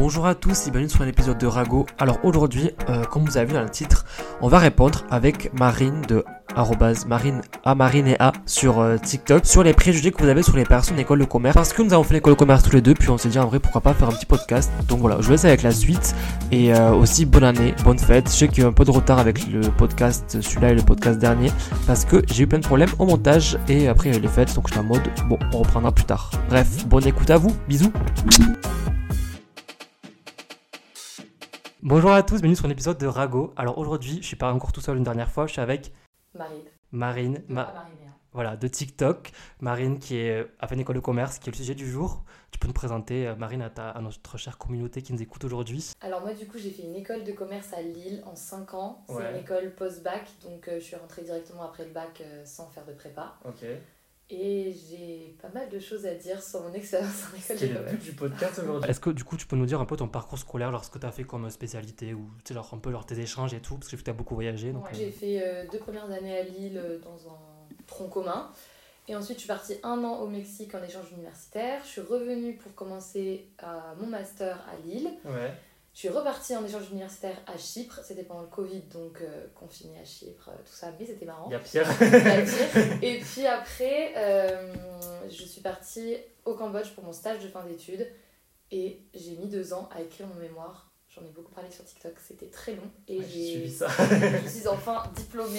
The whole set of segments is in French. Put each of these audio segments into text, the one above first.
Bonjour à tous et bienvenue sur un épisode de Rago. Alors aujourd'hui, euh, comme vous avez vu dans le titre, on va répondre avec Marine de marine a marine et a sur euh, TikTok sur les préjugés que vous avez sur les personnes d'école de commerce. Parce que nous avons fait l'école de commerce tous les deux puis on s'est dit en vrai pourquoi pas faire un petit podcast. Donc voilà je vous laisse avec la suite. Et euh, aussi bonne année bonne fête. Je sais qu'il y a eu un peu de retard avec le podcast celui-là et le podcast dernier parce que j'ai eu plein de problèmes au montage et après les fêtes donc je suis en mode bon on reprendra plus tard. Bref bonne écoute à vous. Bisous Bonjour à tous, bienvenue sur un épisode de Rago. Alors aujourd'hui, je suis pas encore tout seul une dernière fois, je suis avec Marine. Marine, Ma- voilà, de TikTok. Marine qui est a fait une école de commerce, qui est le sujet du jour. Tu peux nous présenter, euh, Marine, à, ta- à notre chère communauté qui nous écoute aujourd'hui. Alors moi du coup j'ai fait une école de commerce à Lille en 5 ans. C'est Ouais. une école post-bac, donc euh, je suis rentrée directement après le bac euh, sans faire de prépa. Ok. Et j'ai pas mal de choses à dire sur mon expérience en école de commerce. du podcast aujourd'hui. Est-ce que du coup tu peux nous dire un peu ton parcours scolaire, genre ce que tu as fait comme spécialité ou tu sais, genre un peu genre tes échanges et tout, parce que tu as beaucoup voyagé. Donc, Ouais, euh, J'ai fait euh, deux premières années à Lille euh, dans un tronc commun. Et ensuite, je suis partie un an au Mexique en échange universitaire. Je suis revenue pour commencer euh, mon master à Lille. Ouais. Je suis repartie en échange universitaire à Chypre. C'était pendant le Covid, donc euh, confiné à Chypre, euh, tout ça. Mais c'était marrant. Il y a. Et puis après, euh, je suis partie au Cambodge pour mon stage de fin d'études. Et j'ai mis deux ans à écrire mon mémoire. J'en ai beaucoup parlé sur TikTok, c'était très long. Et j'ai ça. je suis enfin diplômée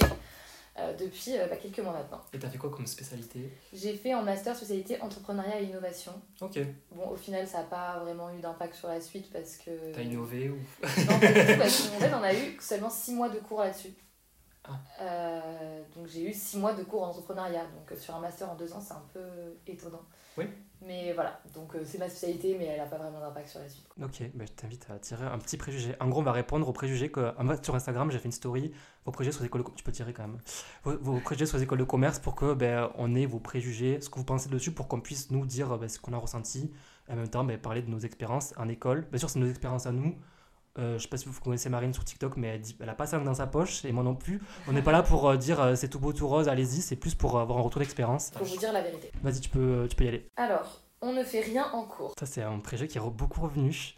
euh, depuis euh, bah, quelques mois maintenant. Et t'as fait quoi comme spécialité? J'ai fait en master spécialité entrepreneuriat et innovation. Ok. Bon, au final, ça n'a pas vraiment eu d'impact sur la suite parce que. T'as innové ou? Non, pas du tout, parce qu'en fait, on a eu seulement 6 mois de cours là-dessus. Euh, donc j'ai eu 6 mois de cours en entrepreneuriat. Donc sur un master en 2 ans, c'est un peu étonnant. Oui. Mais voilà, donc euh, c'est ma spécialité, mais elle n'a pas vraiment d'impact sur la suite. Ok, bah, je t'invite à tirer un petit préjugé. En gros, on va répondre aux préjugés que. Sur Instagram, j'ai fait une story. Vos préjugés sur les écoles de... Tu peux tirer quand même. Vos, vos préjugés sur les écoles de commerce pour que ben, on ait vos préjugés, ce que vous pensez dessus, pour qu'on puisse nous dire ben, ce qu'on a ressenti. Et en même temps, ben, parler de nos expériences en école. Bien sûr, c'est nos expériences à nous. Euh, je sais pas si vous connaissez Marine sur TikTok, mais elle, dit, elle a pas langue dans sa poche, et moi non plus. On n'est pas là pour euh, dire euh, c'est tout beau, tout rose, allez-y, c'est plus pour avoir un retour d'expérience. Pour vous dire la vérité. Vas-y, tu peux, tu peux y aller. Alors, on ne fait rien en cours. Ça, c'est un préjugé qui est beaucoup revenu.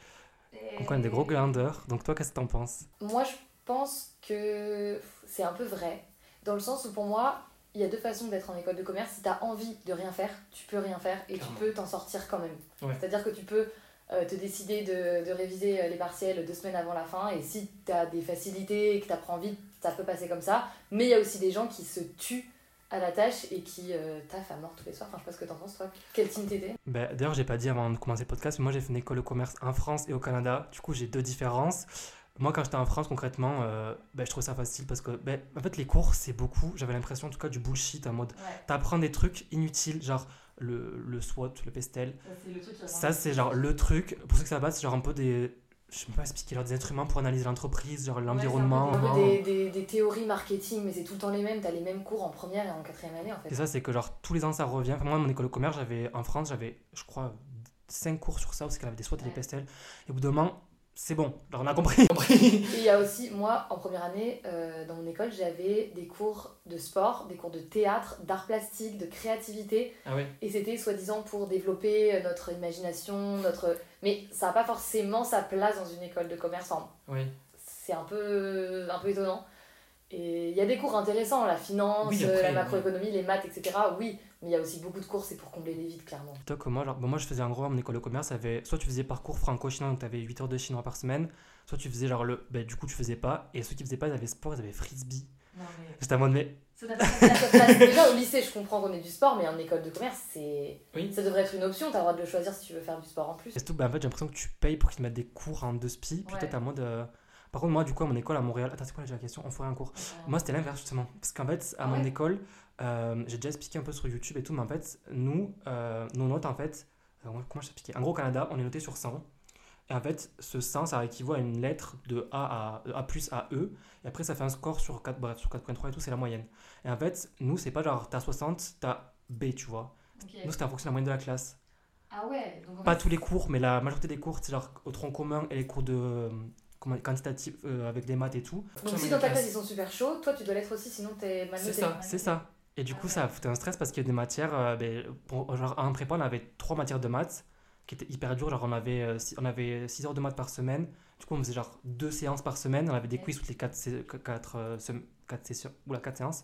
On est des gros glandeurs. Donc, toi, qu'est-ce que t'en penses? Moi, je pense que c'est un peu vrai. Dans le sens où, pour moi, il y a deux façons d'être en école de commerce. Si tu as envie de rien faire, tu peux rien faire et Clairement. tu peux t'en sortir quand même. Ouais. C'est-à-dire que tu peux euh, te décider de, de réviser euh, les partiels deux semaines avant la fin. Et si tu as des facilités et que tu apprends vite, ça peut passer comme ça. Mais il y a aussi des gens qui se tuent à la tâche et qui euh, taffent à mort tous les soirs. Enfin, je sais pas ce que t'en penses, toi. Quel team t'étais? Ben, D'ailleurs, j'ai pas dit avant de commencer le podcast, mais moi j'ai fait une école de commerce en France et au Canada. Du coup, j'ai deux différences. Moi, quand j'étais en France, concrètement, euh, ben, je trouvais ça facile parce que, ben, en fait, les cours, c'est beaucoup. J'avais l'impression, en tout cas, du bullshit en mode Ouais, t'apprends des trucs inutiles, genre le, le SWOT, le pestel. c'est le truc qui Ça, c'est genre le truc. Pour ceux que ça va, c'est genre un peu des. Je sais pas expliquer, genre des instruments pour analyser l'entreprise, genre l'environnement. un peu des, des, des théories marketing, mais c'est tout le temps les mêmes. T'as les mêmes cours en première et en quatrième année, en fait. Et ça, c'est que genre tous les ans ça revient. Enfin, moi, mon école de commerce, j'avais en France, j'avais, je crois, 5 cours sur ça, parce qu'elle avait des SWOT et des Ouais. pestels. Et au bout d'un moment, c'est bon, on a compris. Il y a aussi, moi, en première année, euh, dans mon école, j'avais des cours de sport, des cours de théâtre, d'art plastique, de créativité. ah oui. Et c'était soi-disant pour développer euh, notre imagination, notre... Mais ça n'a pas forcément sa place dans une école de commerce. Oui. c'est un peu, un peu étonnant. Et il y a des cours intéressants, la finance, Oui, euh, après, la macroéconomie, les maths, etc. Oui, mais il y a aussi beaucoup de cours, c'est pour combler les vides, clairement. Toi, que moi, genre, bon, moi, je faisais en gros, à mon école de commerce, avait, soit tu faisais parcours franco-chinois, donc tu avais 8 heures de chinois par semaine, soit tu faisais genre le. Ben, du coup, tu faisais pas. Et ceux qui faisaient pas, ils avaient sport, ils avaient frisbee. J'étais en mode, mais. Ça place. Déjà, au lycée, je comprends qu'on ait du sport, mais en école de commerce, c'est... Oui. ça devrait être une option. Tu as le droit de le choisir si tu veux faire du sport en plus. Et surtout, ben, en fait, j'ai l'impression que tu payes pour qu'ils te mettent des cours en deux spi. Puis Ouais. toi, t'es en mode. euh, Par contre, moi, du coup, à mon école à Montréal. Attends, c'est quoi la question? On ferait un cours. Moi, c'était l'inverse justement. Parce qu'en fait, à Ah mon ouais école, euh, j'ai déjà expliqué un peu sur YouTube et tout, mais en fait, nous, euh, nos notes, en fait, euh, comment je t'expliquer En gros, au Canada, on est noté sur 100. Et en fait, ce 100, ça équivaut à une lettre de A à A plus à E. Et après, ça fait un score sur 4, bref, sur 4.3 et tout, c'est la moyenne. Et en fait, nous, c'est pas genre, t'as 60, t'as B, tu vois. Nous, c'était en fonction de la moyenne de la classe. Ah ouais donc Pas tous les cours, mais la majorité des cours, c'est genre au tronc commun et les cours de euh, comment- quantitatifs euh, avec des maths et tout. Donc si dans ta classe ils sont super chauds, toi tu dois l'être aussi, sinon t'es mal C'est noté. ça, c'est ça. Et du coup, ça a foutu un stress parce qu'il y a des matières, euh, ben, pour, genre en prépa, on avait trois matières de maths qui était hyper dur. Genre, on avait, euh, six- on avait 6 heures de maths par semaine. Du coup, on faisait genre deux séances par semaine. On avait des quiz toutes les 4, quatre, euh, quatre sessions, ou la 4 séances.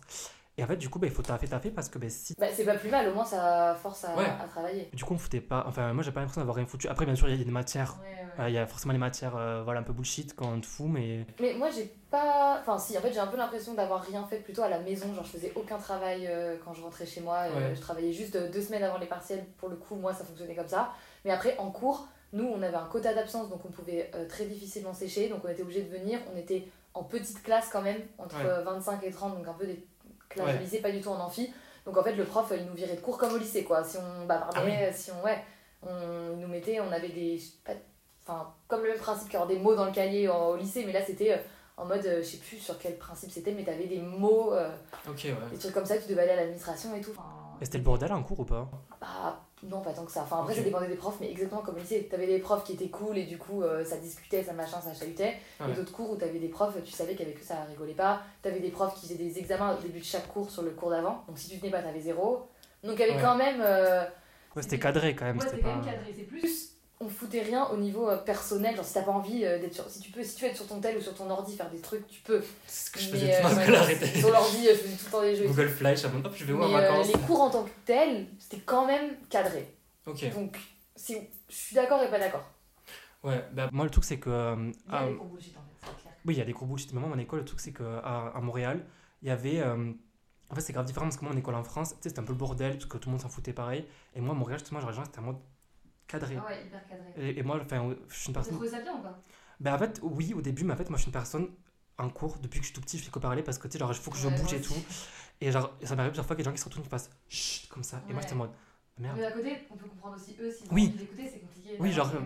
Et en fait, du coup, bah, il faut taffer, taffer parce que bah, si. Bah, c'est pas plus mal, au moins ça force à, Ouais. à travailler. Du coup, on foutait pas. Enfin, moi, j'ai pas l'impression d'avoir rien foutu. Après, bien sûr, il y a des matières. Ouais, ouais. euh, Il y a forcément les matières euh, voilà, un peu bullshit quand on te fout, mais. Mais moi j'ai pas. Enfin, si, en fait j'ai un peu l'impression d'avoir rien fait plutôt à la maison. Genre, je faisais aucun travail euh, quand je rentrais chez moi. Je travaillais juste deux semaines avant les partiels. Pour le coup, moi ça fonctionnait comme ça. Mais après, en cours, nous on avait un quota d'absence donc on pouvait très difficilement sécher. Donc on était obligé de venir. On était en petite classe quand même, entre Ouais. euh, 25 et 30, donc un peu des Ouais. de lycée, pas du tout en amphi. Donc en fait, le prof il nous virait de cours comme au lycée quoi. Si on bavardait, Ah si on. Ouais, on il nous mettait, on avait des. je Enfin, comme le même principe qu'avoir des mots dans le cahier en- au lycée, mais là c'était euh, en mode, euh, je sais plus sur quel principe c'était, mais t'avais des mots, euh, Ok, ouais. des trucs comme ça, que tu devais aller à l'administration et tout. Enfin, Et c'était le bordel en cours ou pas? Bah, non, pas tant que ça. Enfin, après, ça dépendait des profs, mais exactement comme au lycée. T'avais des profs qui étaient cool et du coup, euh, ça discutait, ça machin, ça chahutait. Ouais. Et d'autres cours où t'avais des profs, tu savais qu'avec eux, ça rigolait pas. T'avais des profs qui faisaient des examens au début de chaque cours sur le cours d'avant. Donc si tu venais pas, t'avais zéro. Donc il y avait Ouais. quand même. euh, Ouais, c'était cadré quand même. Ouais, c'était quand même cadré. C'est plus, on foutait rien au niveau euh, personnel. Genre, si t'as pas envie euh, d'être sur. Si tu peux, si tu veux être sur ton tel ou sur ton ordi, faire des trucs, tu peux. C'est ce que je Mais, faisais tout euh, le temps ouais. Sur l'ordi, euh, je faisais tout le temps des jeux. Google Flash, à mon hop, je vais où en Mais euh, vacances les cours en tant que tels, c'était quand même cadré. Ok. Donc, si, je suis d'accord et pas d'accord. Ouais, bah moi le truc c'est que. euh, Il y a des cours bullshit en fait, c'est clair. Oui, il y a des cours bullshit. Mais moi, mon école, le truc, c'est qu'à à Montréal, il y avait. euh, En fait, c'est grave différent parce que moi, mon école en France, tu sais, c'était un peu le bordel parce que tout le monde s'en foutait pareil. Et moi, à Montréal, justement, genre, les gens, c'était en mode cadré. Ah ouais, hyper cadré. Et, et moi, enfin, je suis une personne. trouvé ça bien ou pas? Ben, en fait, oui, au début, mais en fait, moi, je suis une personne en cours depuis que je suis tout petit, je fais que parler parce que, tu sais, genre, il faut que je Ouais, bouge et tout. Et genre, ça m'arrive plusieurs fois qu'il y a des gens qui se retournent, qui passent chut, comme ça. Et moi, j'étais en mode merde. Mais d'un côté, on peut comprendre aussi eux ont Oui. c'est compliqué. Oui, genre, Tu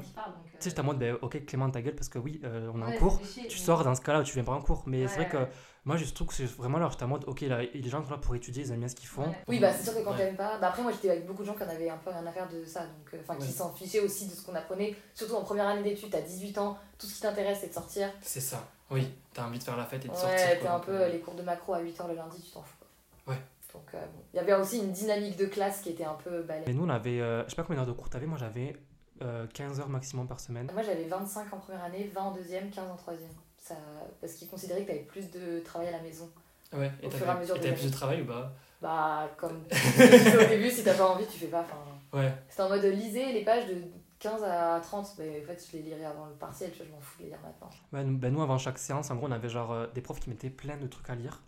sais, j'étais en mode, ben, ok, Clément, ta gueule, parce que oui, euh, on est ouais, en cours. Tu sors dans ce cas-là où tu viens pas en cours. Mais c'est vrai que. Moi, je trouve que c'est vraiment là, j'étais en mode, ok, là, les gens sont là pour étudier, ils aiment bien ce qu'ils font. Ouais. Oui, bah c'est sûr que quand Ouais. t'aimes pas. Bah après, moi j'étais avec beaucoup de gens qui en avaient un peu rien à faire de ça, donc euh, enfin qui Ouais. s'en fichaient aussi de ce qu'on apprenait. Surtout en première année d'études, t'as 18 ans, tout ce qui t'intéresse c'est de sortir. C'est ça. Oui, t'as envie de faire la fête et de Ouais, sortir. t'es quoi, un peu euh, les cours de macro à 8h le lundi, tu t'en fous. Quoi. Ouais. Donc euh, bon. Il y avait aussi une dynamique de classe qui était un peu balèze. Et nous, on avait, euh, je sais pas combien d'heures de cours t'avais, moi j'avais euh, 15 heures maximum par semaine. Moi j'avais 25 en première année, 20 en deuxième, 15 en troisième. Ça... Parce qu'ils considéraient que t'avais plus de travail à la maison. Ouais, Au fur et à mesure des t'avais plus de travail ou pas? Bah comme au début, si t'as pas envie, tu fais pas. Enfin, Ouais. C'était en mode lisez les pages de 15 à 30, mais en fait je les lirai avant le partiel, tu vois, je m'en fous de les lire maintenant. Ouais, nous, ben, nous, avant chaque séance, en gros, on avait genre euh, des profs qui mettaient plein de trucs à lire.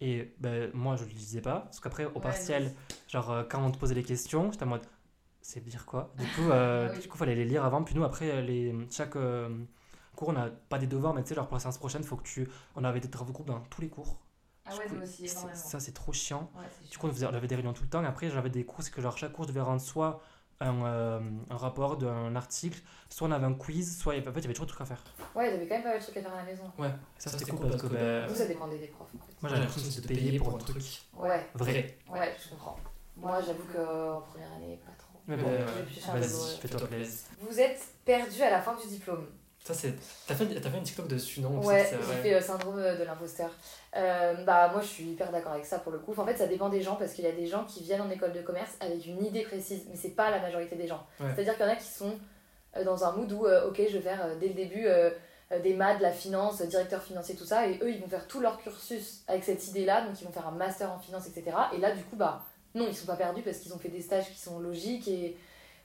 Et ben, moi, je ne lisais pas. Parce qu'après, au Ouais, partiel, genre, euh, quand on te posait les questions, j'étais en mode, c'est lire quoi? Du coup, euh, Ah oui. du coup, fallait les lire avant. Puis nous, après, euh, les, chaque euh, cours, on n'a pas des devoirs, mais tu sais, genre pour la séance prochaine, faut que tu. On avait des travaux de groupe dans tous les cours. Ah ouais, coup, aussi, ça, c'est trop chiant. Ouais, Du coup, on, faisait, on avait des réunions tout le temps. Et après, j'avais des cours, c'est que genre, chaque cours devait rendre soit un, euh, un rapport d'un article, soit on avait un quiz, soit en fait, il y avait toujours des trucs à faire. Ouais, t'avais quand même pas mal de trucs à faire à la maison. Ouais, ça, c'était cool parce que ben, Nous, ça dépendait des profs. En fait. moi, j'avais l'impression de payer pour un truc Ouais, vrai. ouais, je comprends. Moi, j'avoue qu'en première année, pas trop. Ouais, Bon, ben, Vas-y, fais-toi plaisir. Vous êtes perdu à la fin du diplôme. Ça, c'est. T'as fait, t'as fait une TikTok dessus, non Ouais, C'est- j'ai ouais. fait euh, syndrome de l'imposteur. Euh, bah moi je suis hyper d'accord avec ça pour le coup. Enfin, en fait ça dépend des gens parce qu'il y a des gens qui viennent en école de commerce avec une idée précise, mais c'est pas la majorité des gens. Ouais. C'est-à-dire qu'il y en a qui sont euh, dans un mood où euh, ok je vais faire euh, dès le début euh, euh, des maths, de la finance, euh, directeur financier, tout ça, et eux ils vont faire tout leur cursus avec cette idée-là, donc ils vont faire un master en finance, etc. Et là du coup bah non ils sont pas perdus parce qu'ils ont fait des stages qui sont logiques et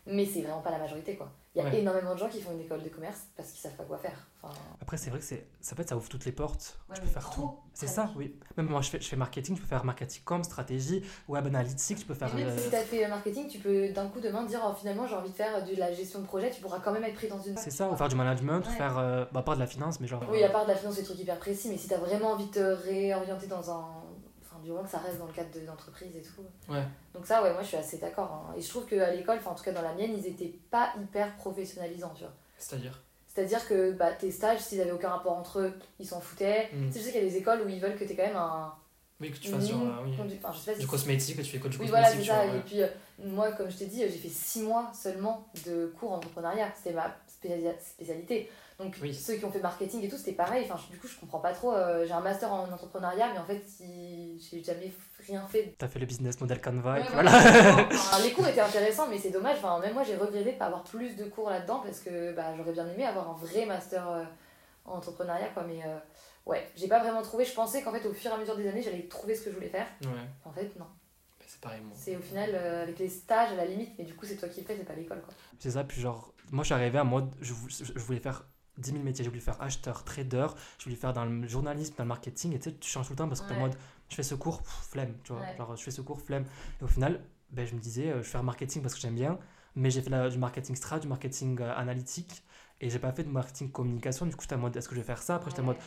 mais c'est vraiment pas la majorité quoi. Il y a Ouais. énormément de gens qui font une école de commerce parce qu'ils savent pas quoi faire. Enfin, Après, c'est vrai que c'est, ça, peut être, ça ouvre toutes les portes. Ouais, tu peux faire tout. C'est ça, oui. Même moi, je fais, je fais marketing, je peux faire marketing com, stratégie, web analytics, je peux faire. Mais même euh, si tu as fait marketing, tu peux d'un coup demain dire oh, finalement j'ai envie de faire de la gestion de projet, tu pourras quand même être pris dans une. c'est ça, ou faire du management, ou Ouais. faire. euh, bah, pas de la finance, mais genre. Oui, à part de la finance, des trucs hyper précis, mais si tu as vraiment envie de te réorienter dans un. Du moment que ça reste dans le cadre de- d'entreprise et tout. Ouais. Donc, ça, ouais, moi je suis assez d'accord. hein. Et je trouve qu'à l'école, en tout cas dans la mienne, ils étaient pas hyper professionnalisants, tu vois. C'est-à-dire? C'est-à-dire que bah, tes stages, s'ils avaient aucun rapport entre eux, ils s'en foutaient. Mm. Tu sais, je sais qu'il y a des écoles où ils veulent que tu aies quand même un, Oui, que tu fasses genre, euh, oui. enfin, je sais pas si du cosmétique, que tu fais quoi du Oui, cosmétique voilà, c'est ça. vois, Et ouais. puis, euh, moi, comme je t'ai dit, j'ai fait 6 mois seulement de cours en entrepreneuriat. C'était ma spéciali- spécialité. Donc, Oui. ceux qui ont fait marketing et tout, c'était pareil. Enfin, je- du coup, je comprends pas trop. euh, j'ai un master en entrepreneuriat, mais en fait, si... j'ai jamais rien fait. T'as fait le business model Canva et puis voilà. Enfin, les cours étaient intéressants, mais c'est dommage. Enfin, même moi, j'ai regretté de pas avoir plus de cours là-dedans parce que bah, j'aurais bien aimé avoir un vrai master euh, en entrepreneuriat. Quoi. Mais euh, ouais, j'ai pas vraiment trouvé. Je pensais qu'en fait, au fur et à mesure des années, j'allais trouver ce que je voulais faire. Ouais, En fait, non. bah, c'est pareil, moi. C'est au final euh, avec les stages à la limite, mais du coup, c'est toi qui le fais, c'est pas l'école. quoi. C'est ça, puis genre, moi je suis arrivé en mode, je voulais faire 10 000 métiers, j'ai voulu faire acheteur, trader, je voulais faire dans le journalisme, dans le marketing, et tu sais, tu changes tout le temps parce que t'es en Ouais. mode, je fais ce cours, pff, flemme, tu vois, Ouais. genre je fais ce cours, flemme. Et au final, ben, je me disais, euh, je vais faire marketing parce que j'aime bien, mais j'ai fait la- du marketing strat, du marketing euh, analytique, et j'ai pas fait de marketing communication, du coup j'étais en mode, est-ce que je vais faire ça? Après j'étais en mode,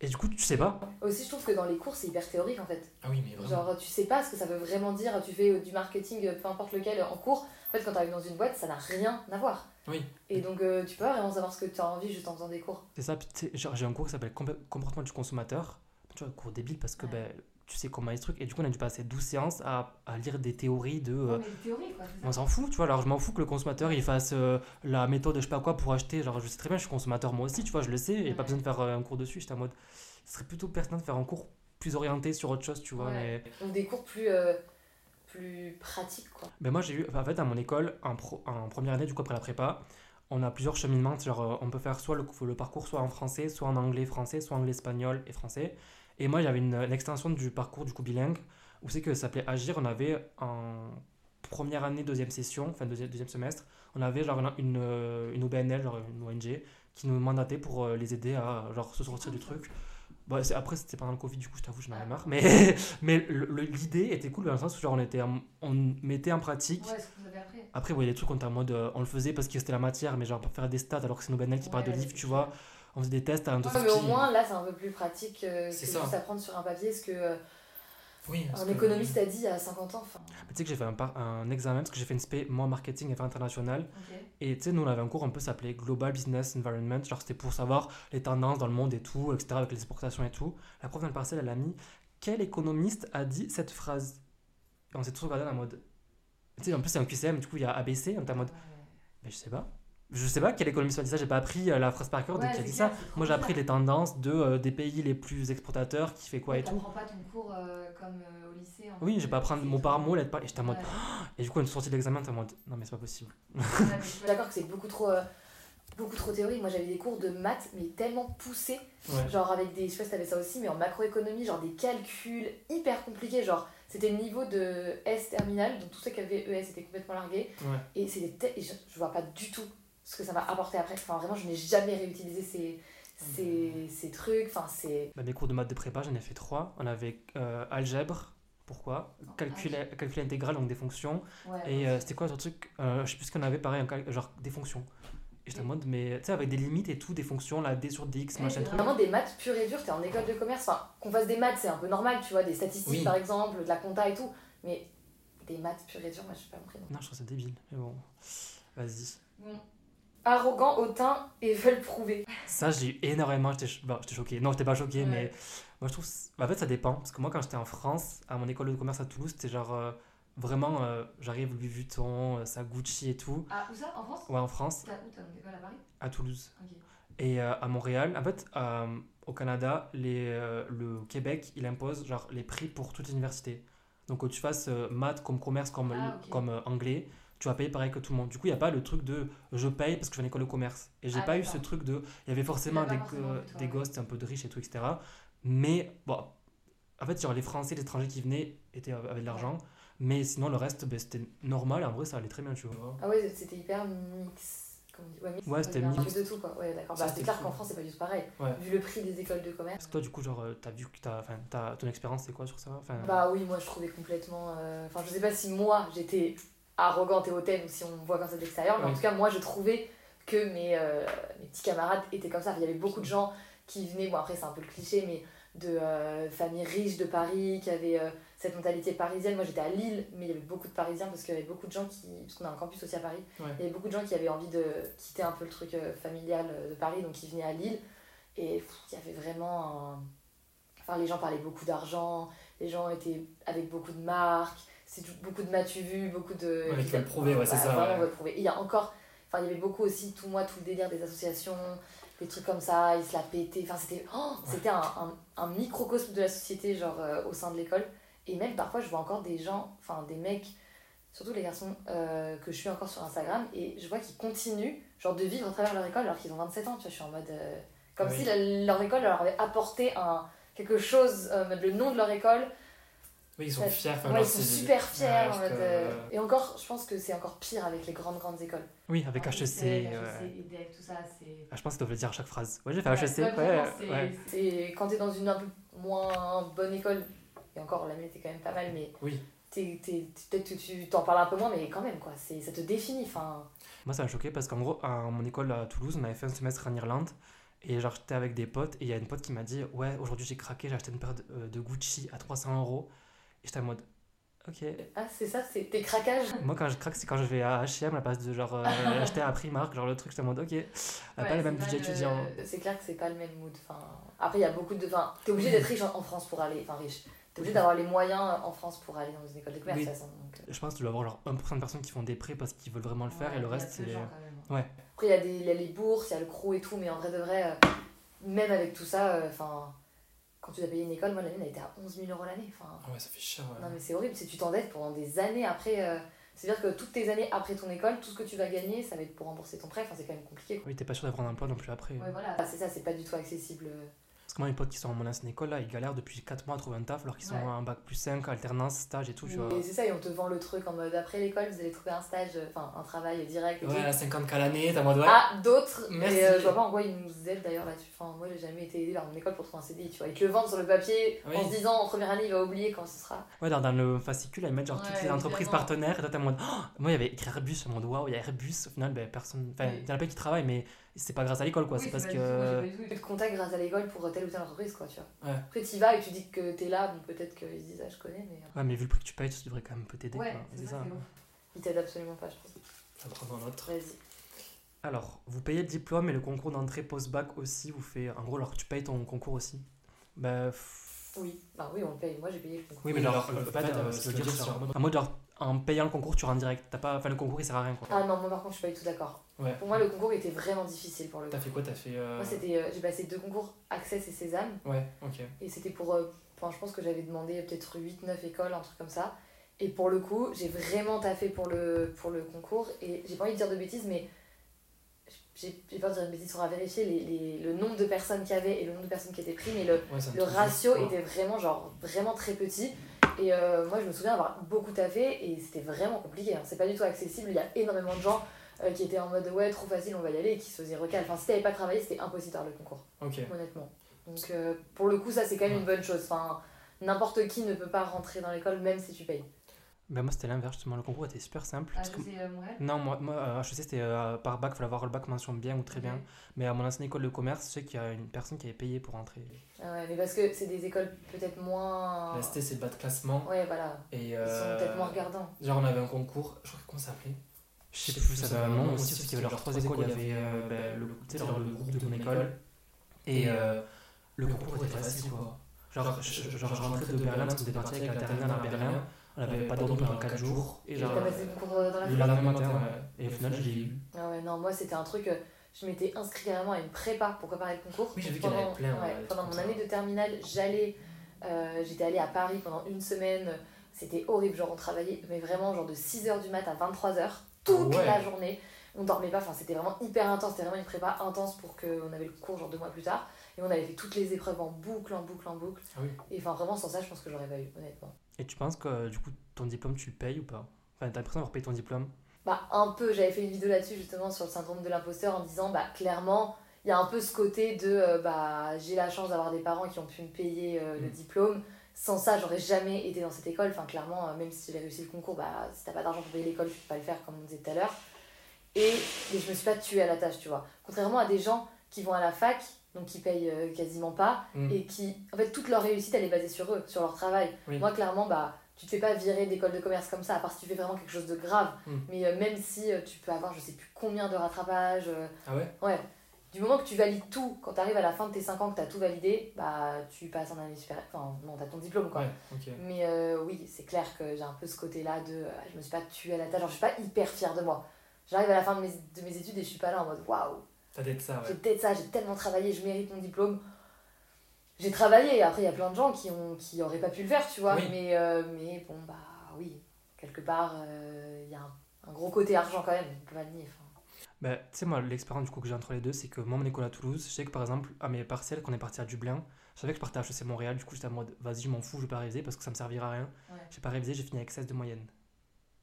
et du coup tu sais pas. Aussi, je trouve que dans les cours, c'est hyper théorique en fait. Ah oui, mais Genre, tu sais pas ce que ça veut vraiment dire. Tu fais euh, du marketing, euh, peu importe lequel, en cours. En fait, quand t'arrives dans une boîte, ça n'a rien à voir. Oui. Et donc, euh, tu peux pas vraiment savoir ce que tu as envie juste en faisant des cours. C'est ça, puis tu sais, genre, j'ai un cours qui s'appelle Comportement du consommateur. Tu vois, un cours débile parce que Ouais. ben, tu sais comment est ce truc. Et du coup, on a dû passer 12 séances à, à lire des théories de. euh, mais théorie quoi, on s'en fout, tu vois. Alors, je m'en fous que le consommateur il fasse euh, la méthode, je sais pas quoi, pour acheter. Genre, je sais très bien, je suis consommateur moi aussi, tu vois, je le sais, et pas Ouais. besoin de faire euh, un cours dessus. J'étais en mode. Ce serait plutôt pertinent de faire un cours plus orienté sur autre chose, tu vois. Ouais. Mais Donc, des cours plus, plus pratiques quoi. Ben moi j'ai eu, en fait à mon école, en, pro- en première année du coup après la prépa, on a plusieurs cheminements, genre on peut faire soit le, le parcours soit en français, soit en anglais français, soit anglais espagnol et français. Et moi j'avais une, une extension du parcours du coup bilingue, où c'est que ça s'appelait Agir, on avait en première année, deuxième session, enfin deuxième, deuxième semestre, on avait genre une, une, euh, OBNL, genre une ONG, qui nous mandatait pour euh, les aider à genre se sortir du truc. Bon, c'est- après, c'était pendant le Covid, du coup, je t'avoue, j'en avais marre. Mais, mais le- le- l'idée était cool dans le sens où genre, on, était en- on mettait en pratique Ouais, ce que vous avez appris. après, ouais, il y a des trucs, on était en mode, euh, on le faisait parce que c'était la matière, mais genre pour faire des stats alors que c'est nos banales qui parlent de Ouais, livres, tu vois. On faisait des tests à un Ouais, mais au moins, là, c'est un peu plus pratique euh, que C'est juste ça. apprendre sur un papier ce que euh, Oui, un que- économiste a dit à 50 ans. Mais Tu sais que j'ai fait un, par- un examen parce que j'ai fait une spé, moi, marketing et affaires internationales. ok. Et tu sais, nous, on avait un cours un peu s'appelait Global Business Environment. Genre, c'était pour savoir les tendances dans le monde et tout, etc., avec les exportations et tout. La prof dans le partiel, elle a mis Quel économiste a dit cette phrase? Et on s'est tous regardés en mode. Tu sais, en plus, c'est un QCM, du coup, il y a ABC. En mode Mais je sais pas. Je sais pas quel économiste a dit ça, j'ai pas appris euh, la phrase par cœur de Ouais, qui a dit clair, ça. Moi j'ai appris les tendances de, euh, des pays les plus exportateurs, qui fait quoi Ouais, et tout. T'apprends pas ton cours euh, comme euh, au lycée. en Oui, fait, j'ai pas apprendre mot par mot, lettre par. Et j'étais en mode. Et du coup, on est sorti de l'examen, t'es en mode. Non, mais c'est pas possible. Ouais, mais je suis d'accord que c'est beaucoup trop, beaucoup trop théorique. Moi j'avais des cours de maths, mais tellement poussés. Genre avec des. Je sais pas si t'avais ça aussi, mais en macroéconomie, genre des calculs hyper compliqués. Genre c'était le niveau de S terminal, donc tous ceux qui avaient ES étaient complètement largués. Et, c'était je, je vois pas du tout ce que ça m'a apporté après. Enfin vraiment, je n'ai jamais réutilisé ces, ces, ces trucs. Enfin c'est. Bah, mes cours de maths de prépa, j'en ai fait trois. On avait euh, algèbre, pourquoi? Calcul, calcul intégral, donc des fonctions. Ouais, Et euh, c'était quoi ce truc euh, Je sais plus ce qu'on avait, pareil, genre des fonctions. Et j'étais en mode, mais tu sais, avec des limites et tout, des fonctions, là, d sur dx, Ouais, machin truc. vraiment des maths pures et dures, t'es en école de commerce. Enfin, qu'on fasse des maths, c'est un peu normal, tu vois, des statistiques Oui. par exemple, de la compta et tout. Mais des maths pures et dures, moi je suis pas compris. non. Non, je trouve ça débile, mais bon. Vas-y. Arrogant, hautain et veulent prouver. Ça, j'ai eu énormément. J'étais cho- bon, j'étais choqué. Non, j'étais pas choqué, Ouais. mais moi, je trouve. En fait, ça dépend. Parce que moi, quand j'étais en France, à mon école de commerce à Toulouse, c'était genre. euh, vraiment, euh, j'arrive Louis Vuitton, euh, ça Gucci et tout. Ah, où ça? En France? Ouais, en France, T'as où T'as une école à Paris? À Toulouse. Et euh, à Montréal, en fait, au Canada, les, le Québec, il impose genre les prix pour toute l'université. Donc, que tu fasses maths comme commerce, comme, Ah, comme anglais, tu vas payer pareil que tout le monde. Du coup, il n'y a pas le truc de je paye parce que je vais à l'école de commerce. Et j'ai Ah, pas eu ce truc de. Il y avait forcément des, forcément euh, des gosses un peu de riches et tout, etc. Mais bon, en fait, genre les Français, les étrangers qui venaient étaient euh, avec de l'argent. Mais sinon, le reste, ben, c'était normal. En vrai, ça allait très bien, tu vois. Ah ouais, c'était hyper mix. Ouais, mix, Ouais, c'était un mix. peu de tout quoi. Ouais, d'accord. Bah, c'était c'est clair cool. qu'en France, c'est pas du tout pareil. Ouais. Vu le prix des écoles de commerce. Parce que toi, du coup, genre, euh, t'as vu que t'as. Enfin, ton expérience, c'est quoi sur ça? Enfin, Bah oui, moi je trouvais complètement. euh, Enfin, je sais pas si moi j'étais arrogante et hautaine ou si on voit comme ça de l'extérieur, mais en tout cas, moi je trouvais que mes, euh, mes petits camarades étaient comme ça. Il y avait beaucoup de gens qui venaient, bon après c'est un peu le cliché, mais de euh, familles riches de Paris, qui avaient euh, cette mentalité parisienne. Moi j'étais à Lille, mais il y avait beaucoup de Parisiens parce qu'il y avait beaucoup de gens qui. Parce qu'on a un campus aussi à Paris, Ouais. il y avait beaucoup de gens qui avaient envie de quitter un peu le truc familial de Paris, donc ils venaient à Lille. Et pff, il y avait vraiment un. Enfin, les gens parlaient beaucoup d'argent, les gens étaient avec beaucoup de marques, c'est beaucoup de m'as-tu vu, beaucoup de. Ouais, qui veulent prouver, ouais, c'est ça, Vraiment, ouais. prouver. Il y a encore. Enfin, il y avait beaucoup aussi, tout moi, tout le délire des associations, des trucs comme ça, ils se la pétaient. Enfin, c'était oh, c'était un, un, un microcosme de la société, genre euh, au sein de l'école. Et même parfois, je vois encore des gens, enfin des mecs, surtout les garçons euh, que je suis encore sur Instagram, et je vois qu'ils continuent, genre, de vivre à travers leur école alors qu'ils ont 27 ans. Tu vois, je suis en mode. euh, comme Oui. si la- leur école leur avait apporté un, quelque chose, le nom de leur école. Oui, ils sont fiers. enfin, Ouais, ils sont super fiers. Ouais, en mode, que- euh, Et encore, je pense que c'est encore pire avec les grandes, grandes écoles. Oui, avec Ah, HEC. HEC, ouais. EDF, tout ça, c'est. Ah, je pense qu'ils doivent le dire à chaque phrase. Ouais, j'ai fait HEC. ouais, c'est- Quand t'es dans une un peu moins bonne école, et encore la mienne était quand même pas mal, mais Oui. peut-être que tu t'en parles un peu moins, mais quand même, quoi, ça te définit. Enfin, Moi, ça m'a choqué parce qu'en gros, à mon école à Toulouse, on avait fait un semestre en Irlande. Et genre, j'étais avec des potes. Et il y a une pote qui m'a dit Ouais, aujourd'hui j'ai craqué, j'ai acheté une paire de, euh, de Gucci à 300 euros. J'étais en mode Ok. ah, c'est ça, c'est tes craquages. Moi, quand je craque, c'est quand je vais à HM, à la place de genre euh, acheter à Primark. Genre, le truc, j'étais en mode Ok. euh, pas le même c'est budget le- étudiant. C'est clair que c'est pas le même mood. Enfin, après, il y a beaucoup de. Enfin, t'es obligé d'être riche en, en France pour aller. Enfin, riche. T'es obligé d'avoir les moyens en France pour aller dans une école de commerce, Oui. de toute façon. donc, euh, Je pense que tu dois avoir genre 1% de personnes qui font des prêts parce qu'ils veulent vraiment le faire. ouais, et le reste, c'est. Ouais. Après, il y, a y les bourses, il y a le crew et tout, mais en vrai de vrai, euh, même avec tout ça, euh, enfin, quand tu dois payer une école, moi la mienne elle était à 11 000 euros l'année. Enfin, Ah ouais, ça fait cher. ouais. non mais c'est horrible, si tu t'endettes pendant des années après. euh, C'est-à-dire que toutes tes années après ton école, tout ce que tu vas gagner, ça va être pour rembourser ton prêt. Enfin, c'est quand même compliqué. quoi. Oui, t'es pas sûr d'avoir un emploi non plus après. Ouais, voilà. C'est ça, c'est pas du tout accessible. Parce que moi, mes potes qui sont en mon ancienne école, là, ils galèrent depuis 4 mois à trouver un taf alors qu'ils sont en bac plus 5, alternance, stage et tout. Tu vois. Et c'est ça, et on te vend le truc en mode après l'école, vous allez trouver un stage, euh, enfin un travail direct. Et Ouais, à 50 k l'année, t'as mode ouais. Ah, d'autres, Merci. mais euh, je vois pas en quoi ils nous aident d'ailleurs là-dessus. Enfin, moi j'ai jamais été aidée par mon école pour trouver un CDI, tu vois. Ils te le vendent sur le papier Oui. en se disant en première année il va oublier quand ce sera. Ouais, dans, dans le fascicule, ils mettent genre toutes Ouais, les entreprises évidemment. partenaires. Et toi, en mode. Oh moi, il y avait écrit Airbus. En mode waouh, il y a Airbus. Au final, ben, personne. Enfin, Oui. il y en a pas qui travaillent, mais c'est pas grâce à l'école, quoi. c'est parce que. Tu te contactes grâce à l'école pour telle ou telle entreprise, quoi, tu vois. Ouais. Après, tu y vas et tu dis que t'es là, bon, peut-être qu'ils se disent, ah, je connais, mais. Ouais, mais vu le prix que tu payes, tu devrais quand même un peu t'aider. Ouais, quoi. c'est ça, ça. Ils t'aident absolument pas, je trouve. Ça prend dans l'autre. Vas-y. Alors, vous payez le diplôme et le concours d'entrée post-bac aussi, vous fait. En gros, alors que tu payes ton concours aussi. Bah. Oui, bah oui, on le paye. Moi j'ai payé le concours. Oui, mais alors, euh, en fait, fait, euh, euh, ça ça veut dire en mode genre, en payant le concours, tu rentres direct. T'as pas, enfin, le concours il sert à rien quoi. Ah non, moi par contre, je suis pas du tout d'accord. Ouais. Pour moi, le concours était vraiment difficile pour le T'as fait quoi? T'as fait. euh, Moi, c'était, euh, j'ai passé deux concours, Access et Sésame. Ouais, ok. Et c'était pour. euh, Enfin, je pense que j'avais demandé peut-être 8-9 écoles, un truc comme ça. Et pour le coup, j'ai vraiment taffé pour le, pour le concours. Et j'ai pas envie de dire de bêtises, mais j'ai j'ai peur de dire une bêtise, on va vérifier les, les, le nombre de personnes qu'il y avait et le nombre de personnes qui étaient prises. Mais le, Ouais, ça me le ratio était vraiment, genre, vraiment très petit. Et euh, moi, je me souviens avoir beaucoup taffé et c'était vraiment compliqué. hein. C'est pas du tout accessible. Il y a énormément de gens euh, qui étaient en mode ouais, trop facile, on va y aller et qui se faisaient recal. Enfin, si t'avais pas travaillé, c'était impossible d'avoir le concours honnêtement. Donc euh, pour le coup, ça c'est quand même une bonne chose. Enfin, n'importe qui ne peut pas rentrer dans l'école même si tu payes. Bah, moi, c'était l'inverse, justement. Le concours était super simple. parce que- c'est Montréal Non, moi, moi euh, HEC, c'était euh, par bac, il fallait avoir le bac mention bien ou très bien. Mais à mon ancienne école de commerce, je sais qu'il y a une personne qui avait payé pour entrer. Ah ouais, mais parce que c'est des écoles peut-être moins. La ST, c'est le bas de classement. Ouais, voilà. Et. Ils euh, sont peut-être moins regardants. Genre, on avait un concours, je crois que comment ça s'appelait? Je sais plus, ça avait un nom aussi, parce qu'il y avait leurs trois écoles. Il y avait euh, bah, le, sais, genre, le groupe de mon école. Et euh, le concours était facile, quoi. Genre, je, genre, je rentrais de Berlin, parce qu'on était parti avec la terminale à Berlin. On n'avait pas dormi pendant 4 jours. Et genre, passé le concours euh, dans la le lendemain matin, ouais. Et au final, je l'ai eu. Ah ouais, non, moi c'était un truc. euh, Je m'étais inscrit carrément à une prépa pour préparer le concours. Oui, j'ai vu qu'il y en avait pendant- plein, ouais, mon année de terminale, j'allais. euh, J'étais allée à Paris pendant une semaine. C'était horrible. Genre, on travaillait, mais vraiment, genre de 6h du mat à 23h, toute Ah ouais. la journée. On dormait pas. Enfin, c'était vraiment hyper intense. C'était vraiment une prépa intense pour qu'on avait le cours, genre deux mois plus tard. Et on avait fait toutes les épreuves en boucle, en boucle, en boucle. Ah oui. Et enfin, vraiment, sans ça, je pense que j'aurais pas eu, honnêtement. Et tu penses que du coup, ton diplôme, tu le payes ou pas? Enfin, t'as l'impression d'avoir payé ton diplôme? Bah, un peu, j'avais fait une vidéo là-dessus justement sur le syndrome de l'imposteur en disant, bah, clairement, il y a un peu ce côté de, euh, bah, j'ai la chance d'avoir des parents qui ont pu me payer euh, le Mm. diplôme. Sans ça, j'aurais jamais été dans cette école. Enfin, clairement, euh, même si j'ai réussi le concours, bah, si t'as pas d'argent pour payer l'école, tu peux pas le faire, comme on disait tout à l'heure. Et, et je me suis pas tuée à la tâche, tu vois. Contrairement à des gens qui vont à la fac, donc qui payent euh, quasiment pas, Mm. et qui, en fait, toute leur réussite, elle est basée sur eux, sur leur travail. Oui. Moi, clairement, bah, tu te fais pas virer d'école de commerce comme ça, à part si tu fais vraiment quelque chose de grave. Mm. Mais euh, même si euh, tu peux avoir, je sais plus combien de rattrapages, euh, Ah ouais? ouais. du moment que tu valides tout, quand tu arrives à la fin de tes 5 ans, que tu as tout validé, bah tu passes en année supérieure. Enfin, non, tu as ton diplôme quoi. Ouais. Mais oui, c'est clair que j'ai un peu ce côté-là de. je me suis pas tuée à la tâche, genre je suis pas hyper fière de moi. J'arrive à la fin de mes, de mes études et je suis pas là en mode waouh, T'as d'être ça, j'ai peut-être ça, j'ai tellement travaillé, je mérite mon diplôme. J'ai travaillé, après il y a plein de gens qui, ont, qui auraient pas pu le faire, tu vois. Oui. Mais, euh, mais bon, bah oui, quelque part, euh, il y a un, un gros côté argent quand même, on peut pas le nier. enfin. Bah, tu sais, moi, l'expérience du coup que j'ai entre les deux, c'est que moi, mon école à Toulouse, je sais que par exemple, à mes partiels, quand on est parti à Dublin, je savais que je partais à HEC Montréal, du coup, j'étais en mode, vas-y, je m'en fous, je vais pas réviser parce que ça me servira à rien. Ouais. J'ai pas révisé, j'ai fini avec 16 de moyenne.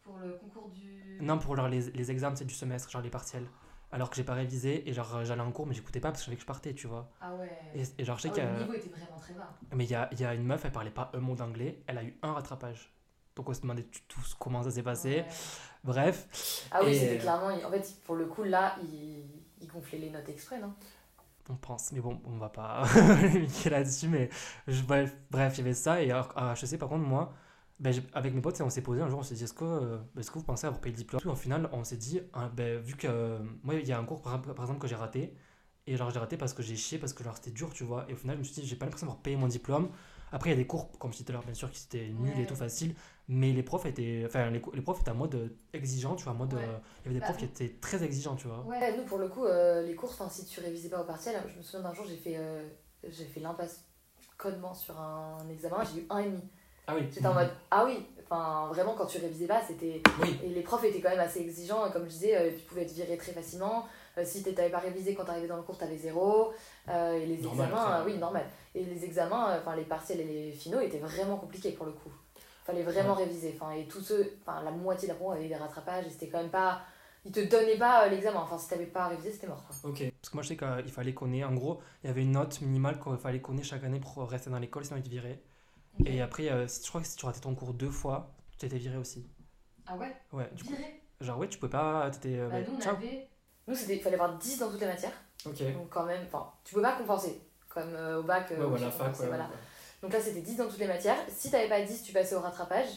Pour le concours du. Non, pour genre, les, les examens, c'est du semestre, genre les partiels. Alors que j'ai pas révisé et genre, j'allais en cours, mais j'écoutais pas parce que je savais que je partais, tu vois. Ah ouais. Et, et genre, je sais Ah qu'il y ouais, a- le niveau était vraiment très bas. Mais il y a, y a une meuf, elle parlait pas un mot d'anglais, elle a eu un rattrapage. Donc on se demandait tous comment ça s'est passé. Ouais. Bref, Ah oui, c'était clairement. En fait, pour le coup, là, il, il gonflait les notes exprès, non? On pense. Mais bon, on va pas là-dessus. Mais je- bref, bref, il y avait ça. Et alors, à HEC, par contre, moi, ben, avec mes potes, on s'est posé un jour, on s'est dit est-ce que, euh, est-ce que vous pensez avoir payé le diplôme Au final, on s'est dit, hein, ben, vu que euh, moi, il y a un cours, par, par exemple, que j'ai raté. Et genre, j'ai raté parce que j'ai chié, parce que genre, c'était dur, tu vois. Et au final, je me suis dit, j'ai pas l'impression d'avoir payé mon diplôme. Après, il y a des cours, comme je disais tout à l'heure, bien sûr, qui étaient nuls Ouais. et tout facile. Mais les profs étaient. Enfin, les, les profs étaient en mode euh, exigeant, tu vois. En mode, Ouais. euh, il y avait des Bah, profs qui étaient très exigeants, tu vois. Ouais, nous, pour le coup, les cours, enfin, si tu révisais pas au partiel, je me souviens d'un jour, j'ai fait, j'ai fait l'impasse codement sur un examen, j'ai eu un et demi. Ah oui. J'étais en mode, ah oui, enfin, vraiment, quand tu révisais pas, c'était. Oui. Et les profs étaient quand même assez exigeants, et comme je disais, euh, tu pouvais être viré très facilement. Euh, si t'avais pas révisé quand t'arrivais dans le cours, t'avais zéro. Euh, et les Normal, examens, euh, oui, normal. Et les examens, enfin, les partiels et les finaux étaient vraiment compliqués pour le coup. Fallait vraiment réviser. Enfin, et tous ceux, enfin, la moitié de la avait des rattrapages, et c'était quand même pas. Ils te donnaient pas l'examen. Enfin, si t'avais pas révisé, c'était mort. Quoi. Ok. Parce que moi, je sais qu'il fallait qu'on ait, en gros, il y avait une note minimale qu'il fallait qu'on ait chaque année pour rester dans l'école, sinon ils te viraient. Et après, euh, je crois que si tu ratais ton cours deux fois, tu étais viré aussi. Ah ouais? Ouais, du coup, Viré? Genre, ouais, tu pouvais pas. T'étais. euh, bah, bah, Nous, on ciao. avait. Nous, c'était, il fallait avoir 10 dans toutes les matières. Ok. Donc, quand même, enfin, tu peux pas compenser. Comme euh, au bac. Ouais, voilà, fac, ouais. voilà. ouais. Donc là, c'était 10 dans toutes les matières. Si t'avais pas 10, tu passais au rattrapage.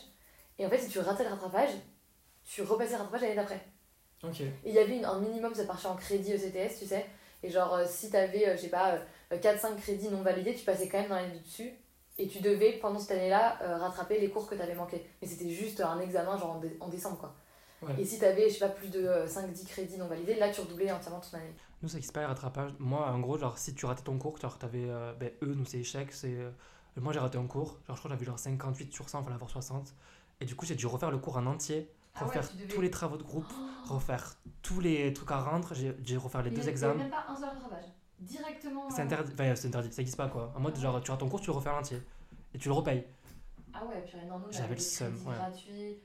Et en fait, si tu ratais le rattrapage, tu repassais le rattrapage l'année d'après. Ok. Et il y avait une- un minimum, ça marchait en crédit ECTS, tu sais. Et genre, si t'avais, je sais pas, euh, 4-5 crédits non validés, tu passais quand même dans l'année du dessus. Et tu devais, pendant cette année-là, euh, rattraper les cours que t'avais manqués. Mais c'était juste un examen, genre en, dé- en décembre, quoi. Ouais. Et si t'avais, je sais pas, plus de euh, 5-10 crédits non validés, là, tu redoublais entièrement ton année. Nous, ça qui se passe, rattrapage. Moi, en gros, genre, si tu ratais ton cours, genre, t'avais. euh, ben, eux, nous, c'est échec. C'est, euh, moi, j'ai raté un cours. Genre, je crois que j'avais genre 58 sur 100, il fallait avoir 60. Et du coup, j'ai dû refaire le cours en entier, Ah ouais, refaire tu devais- tous les travaux de groupe, refaire tous les trucs à rendre. J'ai j'ai refaire les Il deux avait- il y examens. avait même pas un seul rattrapage. Directement. C'est euh, interdit, enfin, c'est interdit, ça existe pas quoi. En mode, Ah genre, tu rates ton cours, tu le refais à l'entier. Et tu le repayes. Ah ouais, puis non, nous, J'avais le seum, ouais. gratuits.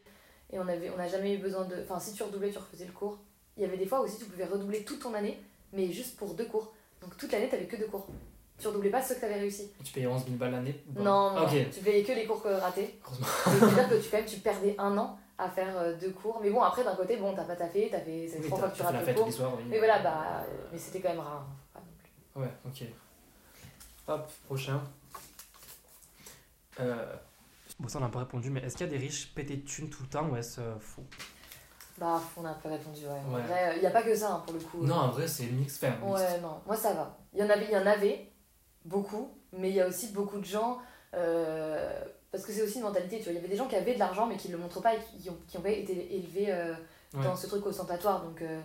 Et on avait, on n'a jamais eu besoin de. Enfin, si tu redoublais, tu refaisais le cours. Il y avait des fois aussi, tu pouvais redoubler toute ton année, mais juste pour deux cours. Donc toute l'année, t'avais que deux cours. Tu redoublais pas ceux que t'avais réussi. Et tu payais 11 000 balles l'année Non, non, Ok. tu payais que les cours que ratés. C'est-à-dire que tu, quand même, tu perdais un an à faire euh, deux cours. Mais bon, après, d'un côté, bon, t'as pas taffé, t'as fait. C'est Oui, trois fois que tu t'as fait rates le cours. les soirs, oui. Mais voilà, bah. euh, Mais c'était quand même rare. Ouais, ok. Hop, prochain. Euh, Bon, ça, on n'a pas répondu, mais est-ce qu'il y a des riches pétés de thunes tout le temps ou est-ce euh, faux? Bah, on a un peu répondu, ouais. En Ouais. vrai, il n'y a pas que ça, hein, pour le coup. non, en vrai, c'est mix. Mixte. Ouais, non, moi ça va. Il y en avait, il y en avait beaucoup, mais il y a aussi beaucoup de gens. euh, parce que c'est aussi une mentalité, tu vois. Il y avait des gens qui avaient de l'argent, mais qui ne le montrent pas et qui ont, qui ont pas été élevés euh, Ouais. dans ce truc ostentatoire. Donc, euh,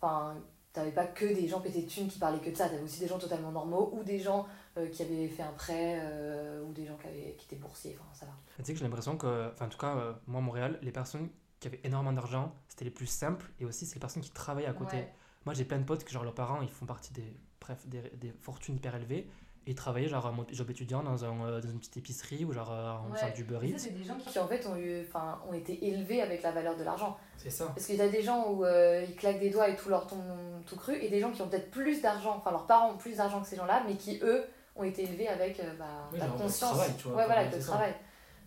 enfin, t'avais pas que des gens pétés de thunes qui parlaient que de ça. T'avais aussi des gens totalement normaux ou des gens euh, qui avaient fait un prêt euh, ou des gens qui, avaient, qui étaient boursiers. Enfin, ça va. Tu sais que j'ai l'impression que, enfin, en tout cas, euh, moi, à Montréal, les personnes qui avaient énormément d'argent, c'était les plus simples et aussi c'est les personnes qui travaillaient à côté. Ouais. Moi, j'ai plein de potes que, genre, leurs parents, ils font partie des, bref, des, des fortunes hyper élevées et ils travaillaient, genre, en mode job étudiant dans, un, euh, dans une petite épicerie ou, genre, euh, en Ouais. du Eats. c'est des gens qui, en fait, ont, eu, enfin, ont été élevés avec la valeur de l'argent. C'est ça. Parce qu'il y a des gens où euh, ils claquent des doigts et tout leur tombe tout cru, et des gens qui ont peut-être plus d'argent, enfin leurs parents ont plus d'argent que ces gens-là, mais qui eux ont été élevés avec euh, bah, Oui, la conscience. travail, tu vois, ouais, voilà, avec le ça.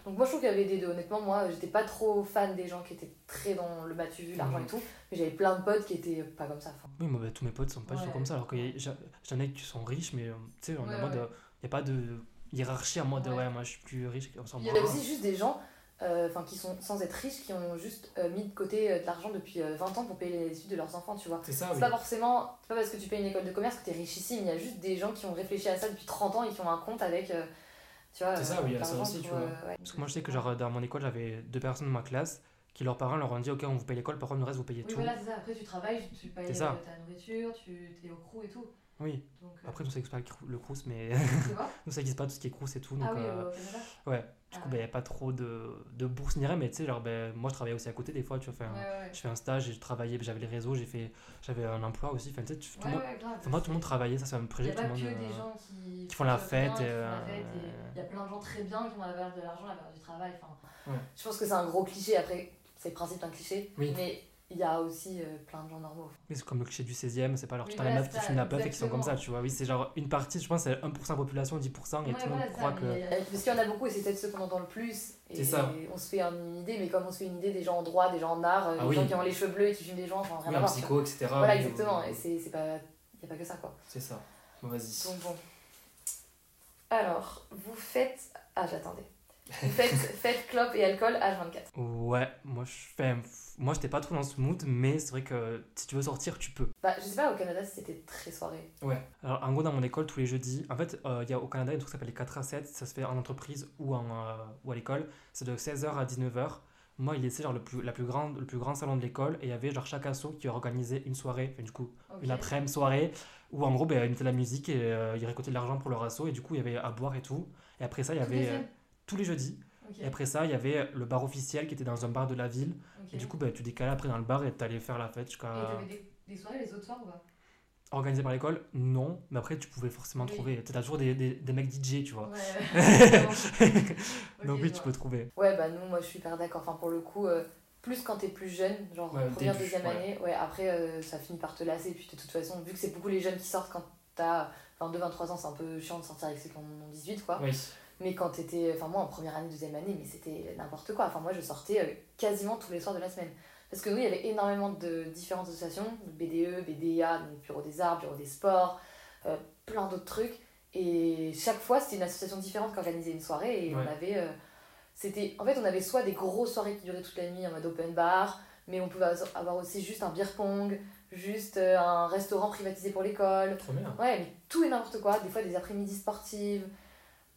Donc moi je trouve qu'il y avait des deux. Honnêtement, moi j'étais pas trop fan des gens qui étaient très dans le batu vu, l'argent Mhm. et tout, mais j'avais plein de potes qui étaient pas comme ça. Oui, moi, bah, tous mes potes sont pas du tout comme ça, alors que a- j'en ai qui sont riches, mais euh, tu sais, on est Ouais, en mode, il n'y a pas de hiérarchie en mode, Ouais. ouais, moi je suis plus riche, on s'en Il y avait aussi juste des gens euh, enfin qui sont sans être riches, qui ont juste euh, mis de côté euh, de l'argent depuis euh, 20 ans pour payer les études de leurs enfants, tu vois. C'est ça, C'est oui. pas forcément, c'est pas parce que tu payes une école de commerce que t'es richissime, il y a juste des gens qui ont réfléchi à ça depuis 30 ans et qui ont un compte avec, tu vois, C'est ça, euh, oui, il y a ça aussi, tu vois. euh, ouais. Parce que moi, je sais que genre, dans mon école, j'avais deux personnes de ma classe qui, leurs parents, leur ont dit Ok, on vous paye l'école, par contre, le reste, vous payez Oui, tout. voilà, c'est ça. Après, tu travailles, tu payes euh, ta nourriture, tu es au crew et tout. Oui, Donc, euh, après, nous, ça n'existe pas le crou- le crous, mais nous, ça n'existe pas tout ce qui est crous et tout. Donc, Ah oui, euh, au Canada ouais, du Ah coup, ouais. ben, il n'y a pas trop de, de bourse ni rien, mais tu sais, genre, ben, moi, je travaillais aussi à côté des fois, tu vois. enfin, Ouais, ouais, Je fais un stage et je travaillais, j'avais les réseaux, j'ai fait, j'avais un emploi aussi. Enfin, tu sais, tout le ouais. monde, enfin, moi, tout le monde travaillait, ça, c'est un Il n'y a que pas monde. des euh, gens qui, qui font la fête euh, et Il y a plein de gens très bien qui ont la valeur de l'argent, la valeur du travail. Enfin, Ouais. Je pense que c'est un gros cliché. Après, c'est le principe d'un cliché. Oui. Mais il y a aussi euh, plein de gens normaux. Oui, c'est comme le cliché du 16ème, c'est pas alors Oui, tu t'as la voilà, meuf qui c'est ça, fume la puff et qui sont comme ça, tu vois. Oui, c'est genre une partie, je pense, c'est 1% de la population, 10%, et Ouais, tout le monde voilà, croit que. mais, euh, Parce qu'il y en a beaucoup et c'est peut-être ceux qu'on entend le plus. Et C'est ça. on se fait une idée, mais comme on se fait une idée des gens en droit, des gens en art, euh, Ah des oui. gens qui ont les cheveux bleus et qui fument des gens, enfin rien Oui, à voir. psycho, etc. Voilà, exactement. Et c'est c'est pas. Il n'y a pas que ça, quoi. C'est ça. Bon, vas-y. Donc bon. Alors, vous faites. Ah, j'attendais. Faites fête, clope et alcool H24. Ouais, moi je fais. Moi j'étais pas trop dans ce mood, mais c'est vrai que si tu veux sortir, tu peux. Bah, je sais pas au Canada c'était très soirée. Alors en gros, dans mon école, tous les jeudis, en fait, euh, il y a au Canada un truc qui s'appelle les 4 à 7, ça se fait en entreprise ou, en, euh, ou à l'école, c'est de 16h à 19h. Moi, il laissait genre le plus, la plus grande, le plus grand salon de l'école et il y avait genre chaque asso qui organisait une soirée, enfin, du coup, une après-midi soirée où en gros, ben, ils mettaient la musique et euh, ils récoltaient de l'argent pour leur asso et du coup, il y avait à boire et tout. Et après ça, il y avait tous les jeudis. Et après ça, il y avait le bar officiel qui était dans un bar de la ville. Et du coup, bah, tu décalais après dans le bar et t'allais faire la fête jusqu'à. Et t'avais des, des soirées les autres soirs ou pas? Organisé par l'école Non, mais après, tu pouvais forcément Oui. trouver. T'as toujours des, des, des mecs DJ, tu vois. Ouais. Donc oui, tu peux trouver. Ouais, bah nous, moi je suis hyper d'accord. Enfin, pour le coup, euh, plus quand t'es plus jeune, genre Ouais, première, début, deuxième ouais. année, ouais, après euh, ça finit par te lasser. Puis de toute façon, vu que c'est beaucoup les jeunes qui sortent quand t'as 22-23 ans, c'est un peu chiant de sortir avec ceux qui en ont 18, quoi. Oui. Mais quand t'étais. Enfin, moi en première année, deuxième année, mais c'était n'importe quoi. Enfin, moi je sortais euh, quasiment tous les soirs de la semaine. Parce que nous, il y avait énormément de différentes associations, de BDE, BDA, donc Bureau des Arts, Bureau des Sports, euh, plein d'autres trucs. Et chaque fois, c'était une association différente qui organisait une soirée. Et Ouais. on avait. euh, c'était en fait, on avait soit des grosses soirées qui duraient toute la nuit en mode open bar, mais on pouvait avoir aussi juste un beer pong, juste un restaurant privatisé pour l'école. Trop bien. Ouais, mais tout et n'importe quoi. Des fois, des après-midi sportives,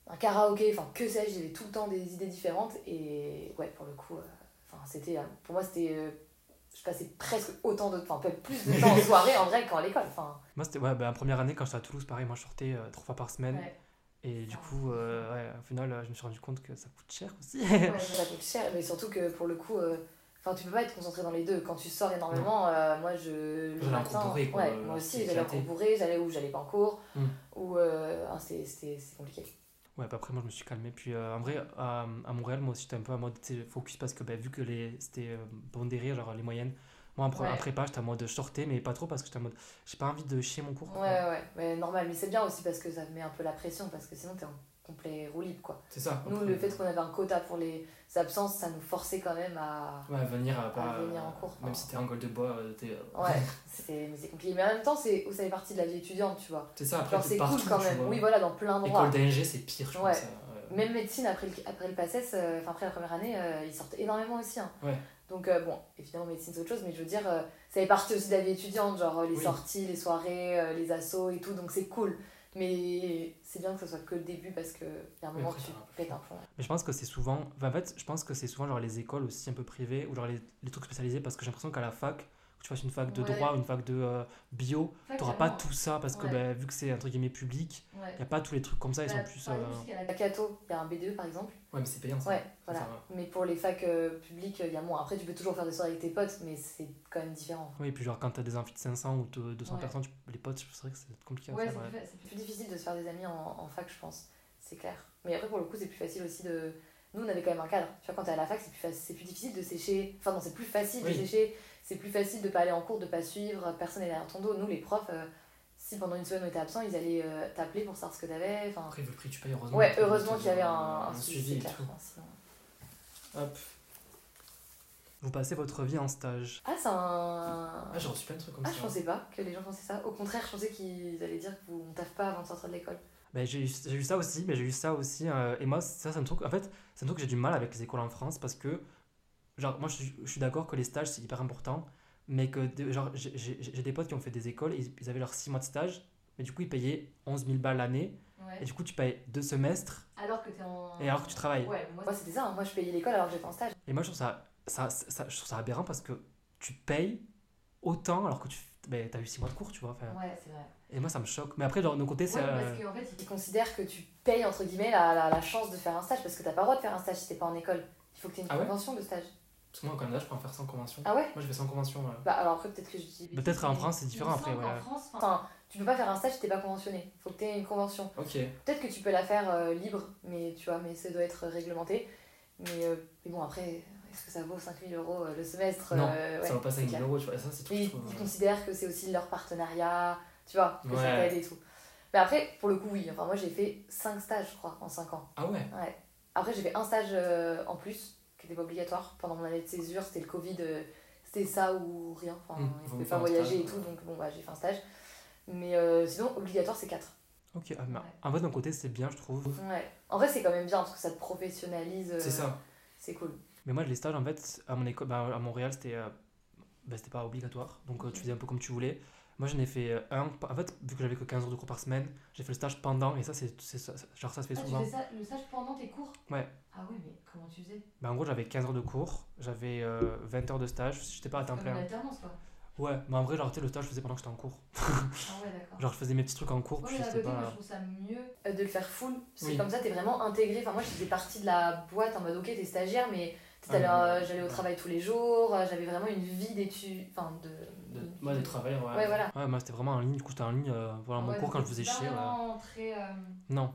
un karaoké, enfin, que sais-je, j'avais tout le temps des idées différentes. Et ouais, pour le coup, euh, enfin, c'était. euh, pour moi, c'était. euh, je passais presque autant de. Enfin, peut-être plus de temps en soirée en vrai qu'en l'école. Enfin, Moi, c'était ouais, bah, première année, quand j'étais à Toulouse, pareil, moi je sortais euh, trois fois par semaine. ouais. Et du Ah, coup, ouais, au final, je me suis rendu compte que ça coûte cher aussi. Ouais, ça coûte cher, mais surtout que pour le coup. Enfin, tu peux pas être concentré dans les deux. Quand tu sors énormément, moi je. J'allais en cours bourré, quoi, ouais, moi aussi, j'allais en cours bourré, j'allais où j'allais pas en cours, Mm. ou. Ah, c'était compliqué. Ouais, bah après, moi, je me suis calmé. Puis euh, en vrai, à, à Montréal, moi aussi, j'étais un peu en mode focus parce que bah, vu que les, c'était euh, pondéré, genre les moyennes, moi Ouais. en prépa, j'étais en mode sortais, mais pas trop parce que j'étais en mode j'ai pas envie de chier mon cours. Ouais, ouais, ouais, mais normal. Mais c'est bien aussi parce que ça met un peu la pression, parce que sinon t'es en complet roue libre, quoi. C'est ça. Nous, le fait qu'on avait un quota pour les absences, ça nous forçait quand même à. Ouais, venir à pas. venir en cours, Même enfin. si t'es en gueule de bois, euh, t'es. euh, Ouais, c'est compliqué. Mais en même temps, c'est ça fait partie de la vie étudiante, tu vois. C'est ça, après, c'est cool quand même. Oui, voilà, dans plein d'endroits. École d'ANG, c'est pire, je Ouais. pense. euh. Même médecine, après le, après le PACES, euh, enfin après la première année, euh, ils sortent énormément aussi. hein. Ouais. Donc, euh, bon, évidemment, médecine c'est autre chose, mais je veux dire, euh, ça fait partie aussi de la vie étudiante, genre euh, les Oui. sorties, les soirées, euh, les assos et tout, donc c'est cool. Mais c'est bien que ce soit que le début parce qu'il y a un moment où tu pètes un plomb. Mais je pense que c'est souvent. enfin, en fait, je pense que c'est souvent genre les écoles aussi un peu privées ou genre les, les trucs spécialisés parce que j'ai l'impression qu'à la fac, tu fasses une fac de Ouais. droit ou une fac de euh, bio, Ouais, t'auras pas tout ça parce que Ouais. bah, vu que c'est entre guillemets public, Ouais. il y a pas tous les trucs comme ça, ils Bah, sont plus. par euh, exemple, la Cato, il y a un BDE par exemple. Ouais, mais c'est payant ça. Ouais, voilà. Ça, Mais pour les facs euh, publiques, il y a moins. Après, tu peux toujours faire des soirées avec tes potes, mais c'est quand même différent. Oui, et puis genre quand t'as des amphis de 500 ou de 200 Ouais. personnes, tu- les potes, c'est vrai que c'est compliqué à Ouais, faire. c'est ouais. plus, c'est plus difficile de se faire des amis en, en fac, je pense. C'est clair. Mais après, pour le coup, c'est plus facile aussi de. Nous, on avait quand même un cadre. Tu vois, quand t'es à la fac, c'est plus, c'est plus difficile de sécher. Enfin, non, c'est plus facile Oui. de sécher. C'est plus facile de pas aller en cours, de pas suivre. Personne n'est derrière ton dos. Nous, les profs, euh, si pendant une semaine on était absent, ils allaient euh, t'appeler pour savoir ce que t'avais. Enfin, Après, le prix tu payes, heureusement. ouais, heureusement qu'il y avait un, un suivi, clair. tout. Sinon- Hop. Vous passez votre vie en stage. Ah, c'est un. Ah, j'ai reçu plein de trucs comme Ah, ça. je pensais pas que les gens pensaient ça. Au contraire, je pensais qu'ils allaient dire qu'on taffe pas avant de sortir de l'école. Ben, j'ai eu j'ai eu ça aussi, mais j'ai eu ça aussi. euh, et moi, ça, c'est un truc. En fait, c'est un truc que j'ai du mal avec les écoles en France parce que, genre, moi, je suis, je suis d'accord que les stages, c'est hyper important, mais que, de- genre, j'ai- des potes qui ont fait des écoles ils, ils avaient leurs 6 mois de stage, mais du coup, ils payaient 11 000 balles l'année, Ouais. et du coup, tu payes deux semestres, Alors que en. et alors que tu travailles. Ouais, moi, c'était ça. hein. Moi, je payais l'école alors que j'étais en stage. Et moi, je trouve ça, ça, ça- je trouve ça aberrant parce que tu payes autant alors que tu ben, as eu 6 mois de cours, tu vois. enfin, Ouais, c'est vrai. Et moi, ça me choque. Mais après, de nos côtés, c'est. Ouais, parce qu'en fait, ils considèrent que tu payes entre guillemets la, la, la chance de faire un stage parce que t'as pas le droit de faire un stage si t'es pas en école. Il faut que t'aies une Ah convention de stage. Parce que moi, au Canada, je peux en faire sans convention. Ah ouais Moi, je fais sans convention. ouais. Bah alors après, peut-être que je dis. des Peut-être en France, c'est différent il après, ouais. qu'en France, enfin, tu peux pas faire un stage si t'es pas conventionné. Faut que t'aies une convention. Ok. Peut-être que tu peux la faire euh, libre, mais tu vois, mais ça doit être réglementé. Mais, euh, mais bon, après, est-ce que ça vaut 5000 euros euh, le semestre Non, euh, ouais, ça va pas c'est 5 clair. 000 euros, tu vois. Ça, c'est tout. Ils, trouve, ils euh, considèrent que c'est aussi leur partenariat, tu vois, que ça Ouais. t'aide et tout. Mais après, pour le coup, oui. Enfin, moi, j'ai fait 5 stages, je crois, en 5 ans. Ah ouais Ouais. Après, j'ai fait un stage euh, en plus, qui n'était pas obligatoire. Pendant mon année de césure, c'était le Covid, euh, c'était ça ou rien. Enfin, Mmh, il faut pouvait faire pas voyager et tout, donc bon, bah, j'ai fait un stage. Mais euh, sinon, obligatoire, c'est 4. Ok, ah, mais Ouais. en vrai, d'un côté, c'est bien, je trouve. Ouais. En vrai, c'est quand même bien parce que ça te professionnalise. euh, C'est ça. C'est cool. Mais moi, les stages, en fait, à mon école, bah, à Montréal, c'était euh, bah, c'était pas obligatoire. Donc, tu faisais un peu comme tu voulais. Moi, j'en ai fait euh, un. En fait, vu que j'avais que 15 heures de cours par semaine, j'ai fait le stage pendant. Et ça, c'est genre, ça se fait souvent. Ah, ça, le stage pendant tes cours? Ouais. Ah ouais, mais comment tu faisais? Bah, en gros, j'avais 15 heures de cours, j'avais euh, 20 heures de stage. J'étais pas à temps plein. alternance, quoi. Ouais, mais en vrai, genre, tu sais, le stage, je faisais pendant que j'étais en cours. Ah ouais, d'accord. Genre, je faisais mes petits trucs en cours, Ouais, puis moi je trouve ça mieux euh, de le faire full. Parce que Oui. comme ça, t'es vraiment intégré. Enfin, moi, je faisais partie de la boîte en mode ok, t'es stagiaire, mais sais, Ah, euh, j'allais au travail tous les jours. euh, J'avais vraiment une vie d'études. Enfin, de. De, moi, de travail, ouais. Ouais, voilà. Ouais, moi, c'était vraiment en ligne. Du coup, c'était en ligne euh, voilà, mon Ouais, cours quand je faisais chier. ouais. vraiment très euh, Non.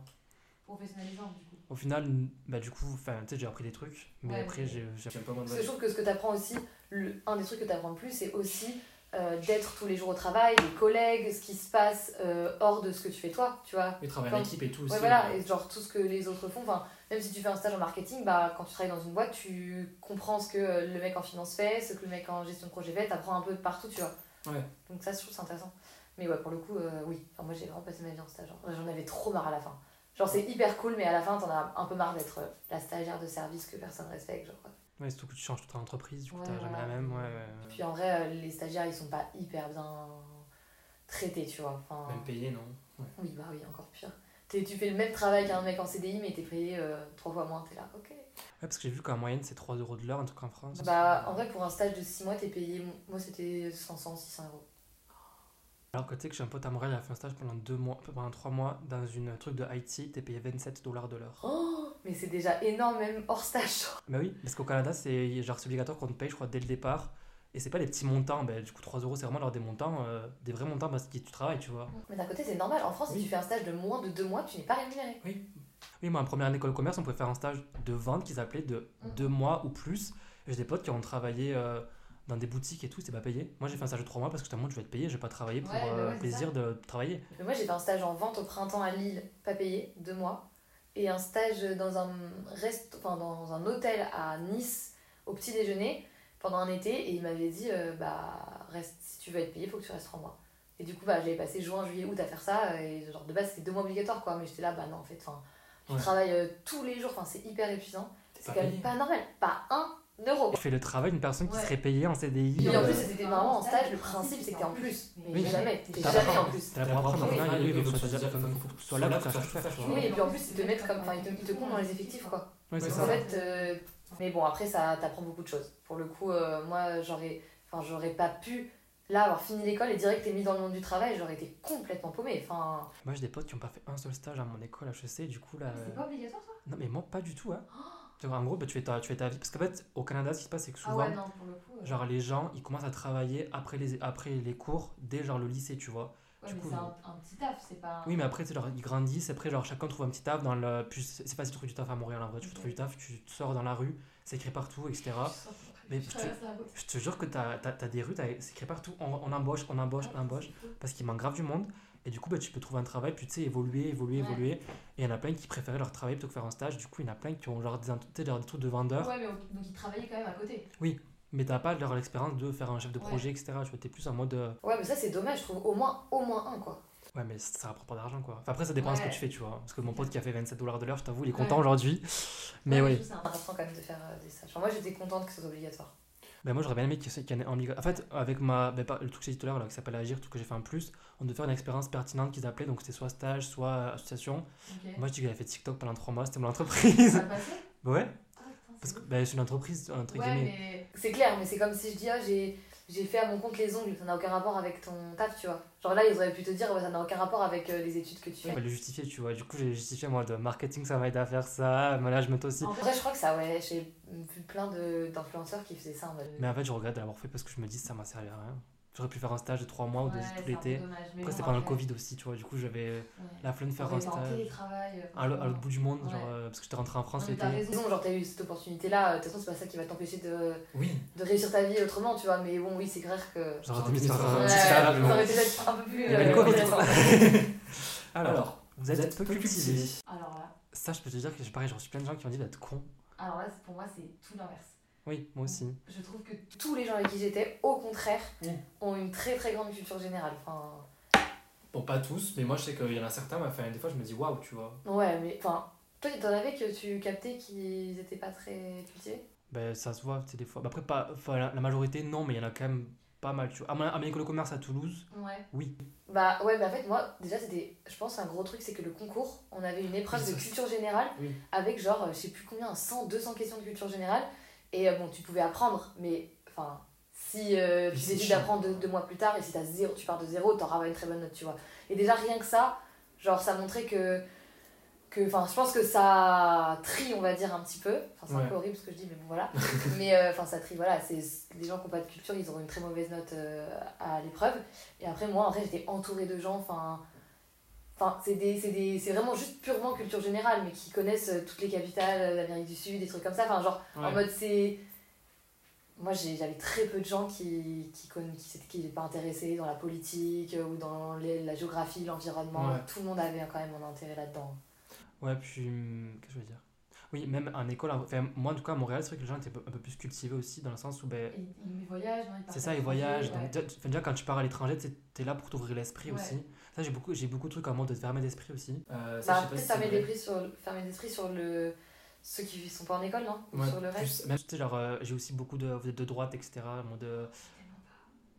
professionnalisant, du coup. Au final, bah, du coup, enfin, tu sais, j'ai appris des trucs. Mais Ouais, après, j'ai. pas moi de Parce que je trouve que ce que t'apprends aussi, le, un des trucs que t'apprends le plus, c'est aussi euh, d'être tous les jours au travail, les collègues, ce qui se passe euh, hors de ce que tu fais toi, tu vois. Et travail Quand- en équipe et tout aussi. Ouais, voilà, ouais. et genre tout ce que les autres font. Enfin, même si tu fais un stage en marketing, bah, quand tu travailles dans une boîte, tu comprends ce que euh, le mec en finance fait, ce que le mec en gestion de projet fait, t'apprends un peu de partout, tu vois. Ouais. Donc ça, je trouve que c'est intéressant. Mais ouais, pour le coup, euh, oui. Enfin, moi, j'ai vraiment passé ma vie en stage. hein. J'en avais trop marre à la fin. Genre, c'est hyper cool, mais à la fin, t'en as un peu marre d'être euh, la stagiaire de service que personne respecte, genre. quoi. Ouais, surtout que tu changes toute ton entreprise, du coup, Ouais, t'as jamais la même. Ouais, ouais. Puis en vrai, les stagiaires, ils sont pas hyper bien traités, tu vois. Enfin, Même payé, non Oui, bah oui, encore pire. Tu fais le même travail qu'un mec en CDI, mais t'es payé euh, trois fois moins, t'es là, ok. Ouais, parce que j'ai vu qu'en moyenne, c'est 3 euros de l'heure, un truc en France. Bah, en vrai, pour un stage de 6 mois, t'es payé. Moi, c'était 500, 600 euros. Alors que tu sais que j'ai un pote à Montréal, il a fait un stage pendant, mois, pendant 3 mois dans une truc de IT, t'es payé 27 dollars de l'heure. Oh, mais c'est déjà énorme, même hors stage. Bah oui, parce qu'au Canada, c'est genre c'est obligatoire qu'on te paye, je crois, dès le départ. Et c'est pas des petits montants, bah, du coup 3 euros c'est vraiment des montants, euh, des vrais montants parce que tu travailles, tu vois. Mais d'un côté, c'est normal. En France, Oui. si tu fais un stage de moins de 2 mois, tu n'es pas rémunéré. Oui, moi en première année d'école de commerce, on pouvait faire un stage de vente qui s'appelait de Mhm. 2 mois ou plus. J'ai des potes qui ont travaillé euh, dans des boutiques et tout, c'est pas payé. Moi j'ai fait un stage de 3 mois parce que justement je vais être payé, je vais pas travailler pour Ouais, bah euh, ouais, plaisir de travailler. Mais moi, j'ai fait un stage en vente au printemps à Lille, pas payé, 2 mois. Et un stage dans un, rest... enfin, dans un hôtel à Nice, au petit déjeuner, pendant un été. Et il m'avait dit, euh, bah, reste, si tu veux être payé, faut que tu restes 3 mois. Et du coup, bah, j'avais passé juin, juillet, août à faire ça. Et genre, de base, c'était 2 mois obligatoires, quoi. Mais j'étais là, bah non, en fait, enfin, tu Ouais. travailles euh, tous les jours, enfin, c'est hyper épuisant. C'est pas quand même pas normal. Pas un euro. Tu fais le travail d'une personne qui Ouais. serait payée en CDI. Et en euh, plus, c'était vraiment en stage, le principe, c'est que t'es en plus. Mais Oui. jamais, t'es jamais pas- en plus. T'as la pour apprendre, Oui, faut que sois là pour faire. Oui, et puis en plus, ils te mettent comme. Enfin, ils te, comptent dans les effectifs, quoi. C'est. En fait, mais bon, après, ça t'apprend beaucoup de choses. Pour le coup, euh, moi, j'aurais, enfin, j'aurais pas pu, là, avoir fini l'école et direct t'es mis dans le monde du travail, j'aurais été complètement paumée. Enfin, Moi j'ai des potes qui ont pas fait un seul stage à mon école HEC, du coup là. euh, obligatoire, ça? Non, mais moi, pas du tout. Hein. Tu vois, en gros, bah, tu, fais ta, tu fais ta vie. Parce qu'en fait, au Canada, ce qui se passe, c'est que Ah souvent, non, pour le coup. genre, les gens, ils commencent à travailler après les, après les cours, dès genre le lycée, tu vois. Ouais, mais c'est un, un petit taf, c'est pas. Oui, mais après, tu genre, ils grandissent. Après, genre, chacun trouve un petit taf dans le. Puis c'est c'est facile de trouver du taf à Montréal, en vrai. Tu trouves du taf, tu sors dans la rue, c'est écrit partout, etc. Mais je te, je te jure que t'as as, des rues, c'est écrit partout. On, on embauche, on embauche, on embauche. Parce qu'il manque grave du monde. Et du coup, bah, tu peux trouver un travail, puis tu sais, évoluer, évoluer, Ouais. évoluer. Et il y en a plein qui préféraient leur travail plutôt que faire un stage. Du coup, il y en a plein qui ont genre des, tu genre des trucs de vendeurs. Ouais, mais donc ils travaillaient quand même à côté. Mais t'as pas leur l'expérience de faire un chef de Ouais. projet, etc. Tu vois, t'es plus en mode. euh, Ouais, mais ça, c'est dommage, je trouve. Au moins, au moins un, quoi. Ouais, mais ça rapporte pas d'argent quoi. Enfin, après, ça dépend de ce que tu fais, tu vois. Parce que mon pote qui a fait 27 dollars de l'heure, je t'avoue, il est Ouais. content aujourd'hui. Mais Ouais, oui. C'est important quand même de faire euh, des stages. Enfin, moi, j'étais contente que ce soit obligatoire. Ben moi j'aurais bien aimé qu'il y ait en En fait, avec ma, ben, le truc que j'ai dit tout à l'heure, qui s'appelle Agir, truc que j'ai fait en plus, on devait faire une expérience pertinente qu'ils appelaient, donc c'était soit stage, soit association. Moi je dis que j'avais fait TikTok pendant 3 mois, c'était mon entreprise. Ça a passé? Ouais, parce que c'est ben, c'est une entreprise, entre Ouais, guillemets. mais c'est clair, mais c'est comme si je dis, ah, j'ai, j'ai fait à mon compte les ongles, ça n'a aucun rapport avec ton taf, tu vois. Genre là, ils auraient pu te dire, ouais, ça n'a aucun rapport avec euh, les études que tu On fais. va le justifier, tu vois. Du coup, j'ai justifié moi de marketing, ça m'a aidé à faire ça, management aussi. En vrai, je crois que ça, ouais, j'ai vu plein de, d'influenceurs qui faisaient ça en mode. Mais en fait, je regrette de l'avoir fait parce que je me dis, ça m'a servi à rien. J'aurais pu faire un stage de 3 mois ou de tout l'été. Après, c'était pendant le Covid aussi, tu vois. Du coup, j'avais ouais. la flemme de faire un stage euh, à l'au- à l'autre bout du monde, Ouais. genre, euh, parce que j'étais rentré en France l'été. t'as raison, genre t'as eu cette opportunité-là, de toute façon c'est pas ça qui va t'empêcher de, Oui. de réussir ta vie autrement, tu vois, mais bon oui c'est clair que... J'aurais J'aurais dû faire un stage, été peut-être un peu plus Il y avait le euh, Covid. intéressant. Alors, vous êtes peu cultivé. Alors là, Ça, je peux te dire que j'ai pareil, j'ai reçu plein de gens qui m'ont dit d'être con. alors là pour moi c'est tout l'inverse. Oui, moi aussi. Je trouve que tous les gens avec qui j'étais, au contraire, ont une très très grande culture générale. Enfin, Bon, pas tous, mais moi je sais qu'il y en a certains, mais enfin, des fois je me dis waouh, tu vois. ouais, mais enfin, toi t'en avais que tu captais qu'ils étaient pas très cultivés Ben, ça se voit, tu sais, des fois. Ben, après, pas, enfin, la, la majorité, non, mais il y en a quand même pas mal, tu vois. À mon, à mon école de commerce à Toulouse, Ouais. oui. Bah ouais, mais en fait, moi, déjà, c'était, je pense, un gros truc, c'est que le concours, on avait une épreuve Oui, de culture générale Oui. avec genre, je sais plus combien, 100, 200 questions de culture générale. Et euh, bon, tu pouvais apprendre, mais enfin, si euh, tu décides d'apprendre deux, deux mois plus tard et si t'as zéro, tu pars de zéro, t'auras pas une très bonne note, tu vois. Et déjà, rien que ça, genre, ça montrait que. que Enfin, je pense que ça trie, on va dire, un petit peu. Enfin, c'est un Ouais. peu horrible ce que je dis, mais bon, voilà. mais euh, enfin, ça trie, voilà. C'est les gens qui n'ont pas de culture, ils auront une très mauvaise note euh, à l'épreuve. Et après, moi, en vrai, j'étais entourée de gens, enfin. Enfin, c'est des, c'est des, c'est vraiment juste purement culture générale, mais qui connaissent euh, toutes les capitales euh, d'Amérique du Sud, des trucs comme ça. Enfin, genre, en mode, c'est. Moi, j'ai- j'avais très peu de gens qui qui conna- qui pas intéressés dans la politique euh, ou dans les- la géographie, l'environnement. Ouais. Tout le monde avait quand même un intérêt là-dedans. Ouais, puis. hum, Qu'est-ce que je veux dire? Oui, même en école, enfin, moi en tout cas à Montréal, c'est vrai que les gens étaient un peu plus cultivés aussi, dans le sens où, ben. Ils, voyagent, non C'est ça, ils voyagent. Donc, déjà, quand tu pars à l'étranger, tu t'es là pour t'ouvrir l'esprit Ouais. aussi. Ça, j'ai beaucoup, j'ai beaucoup de trucs en mode de fermer d'esprit aussi. Euh, ça, Bah, si fermer c'est des vrai. prix sur, fermer d'esprit sur le, ceux qui sont pas en école, non? Ou Ouais, sur le reste? Même, tu sais, genre, euh, j'ai aussi beaucoup de. Vous êtes de droite, etc. euh,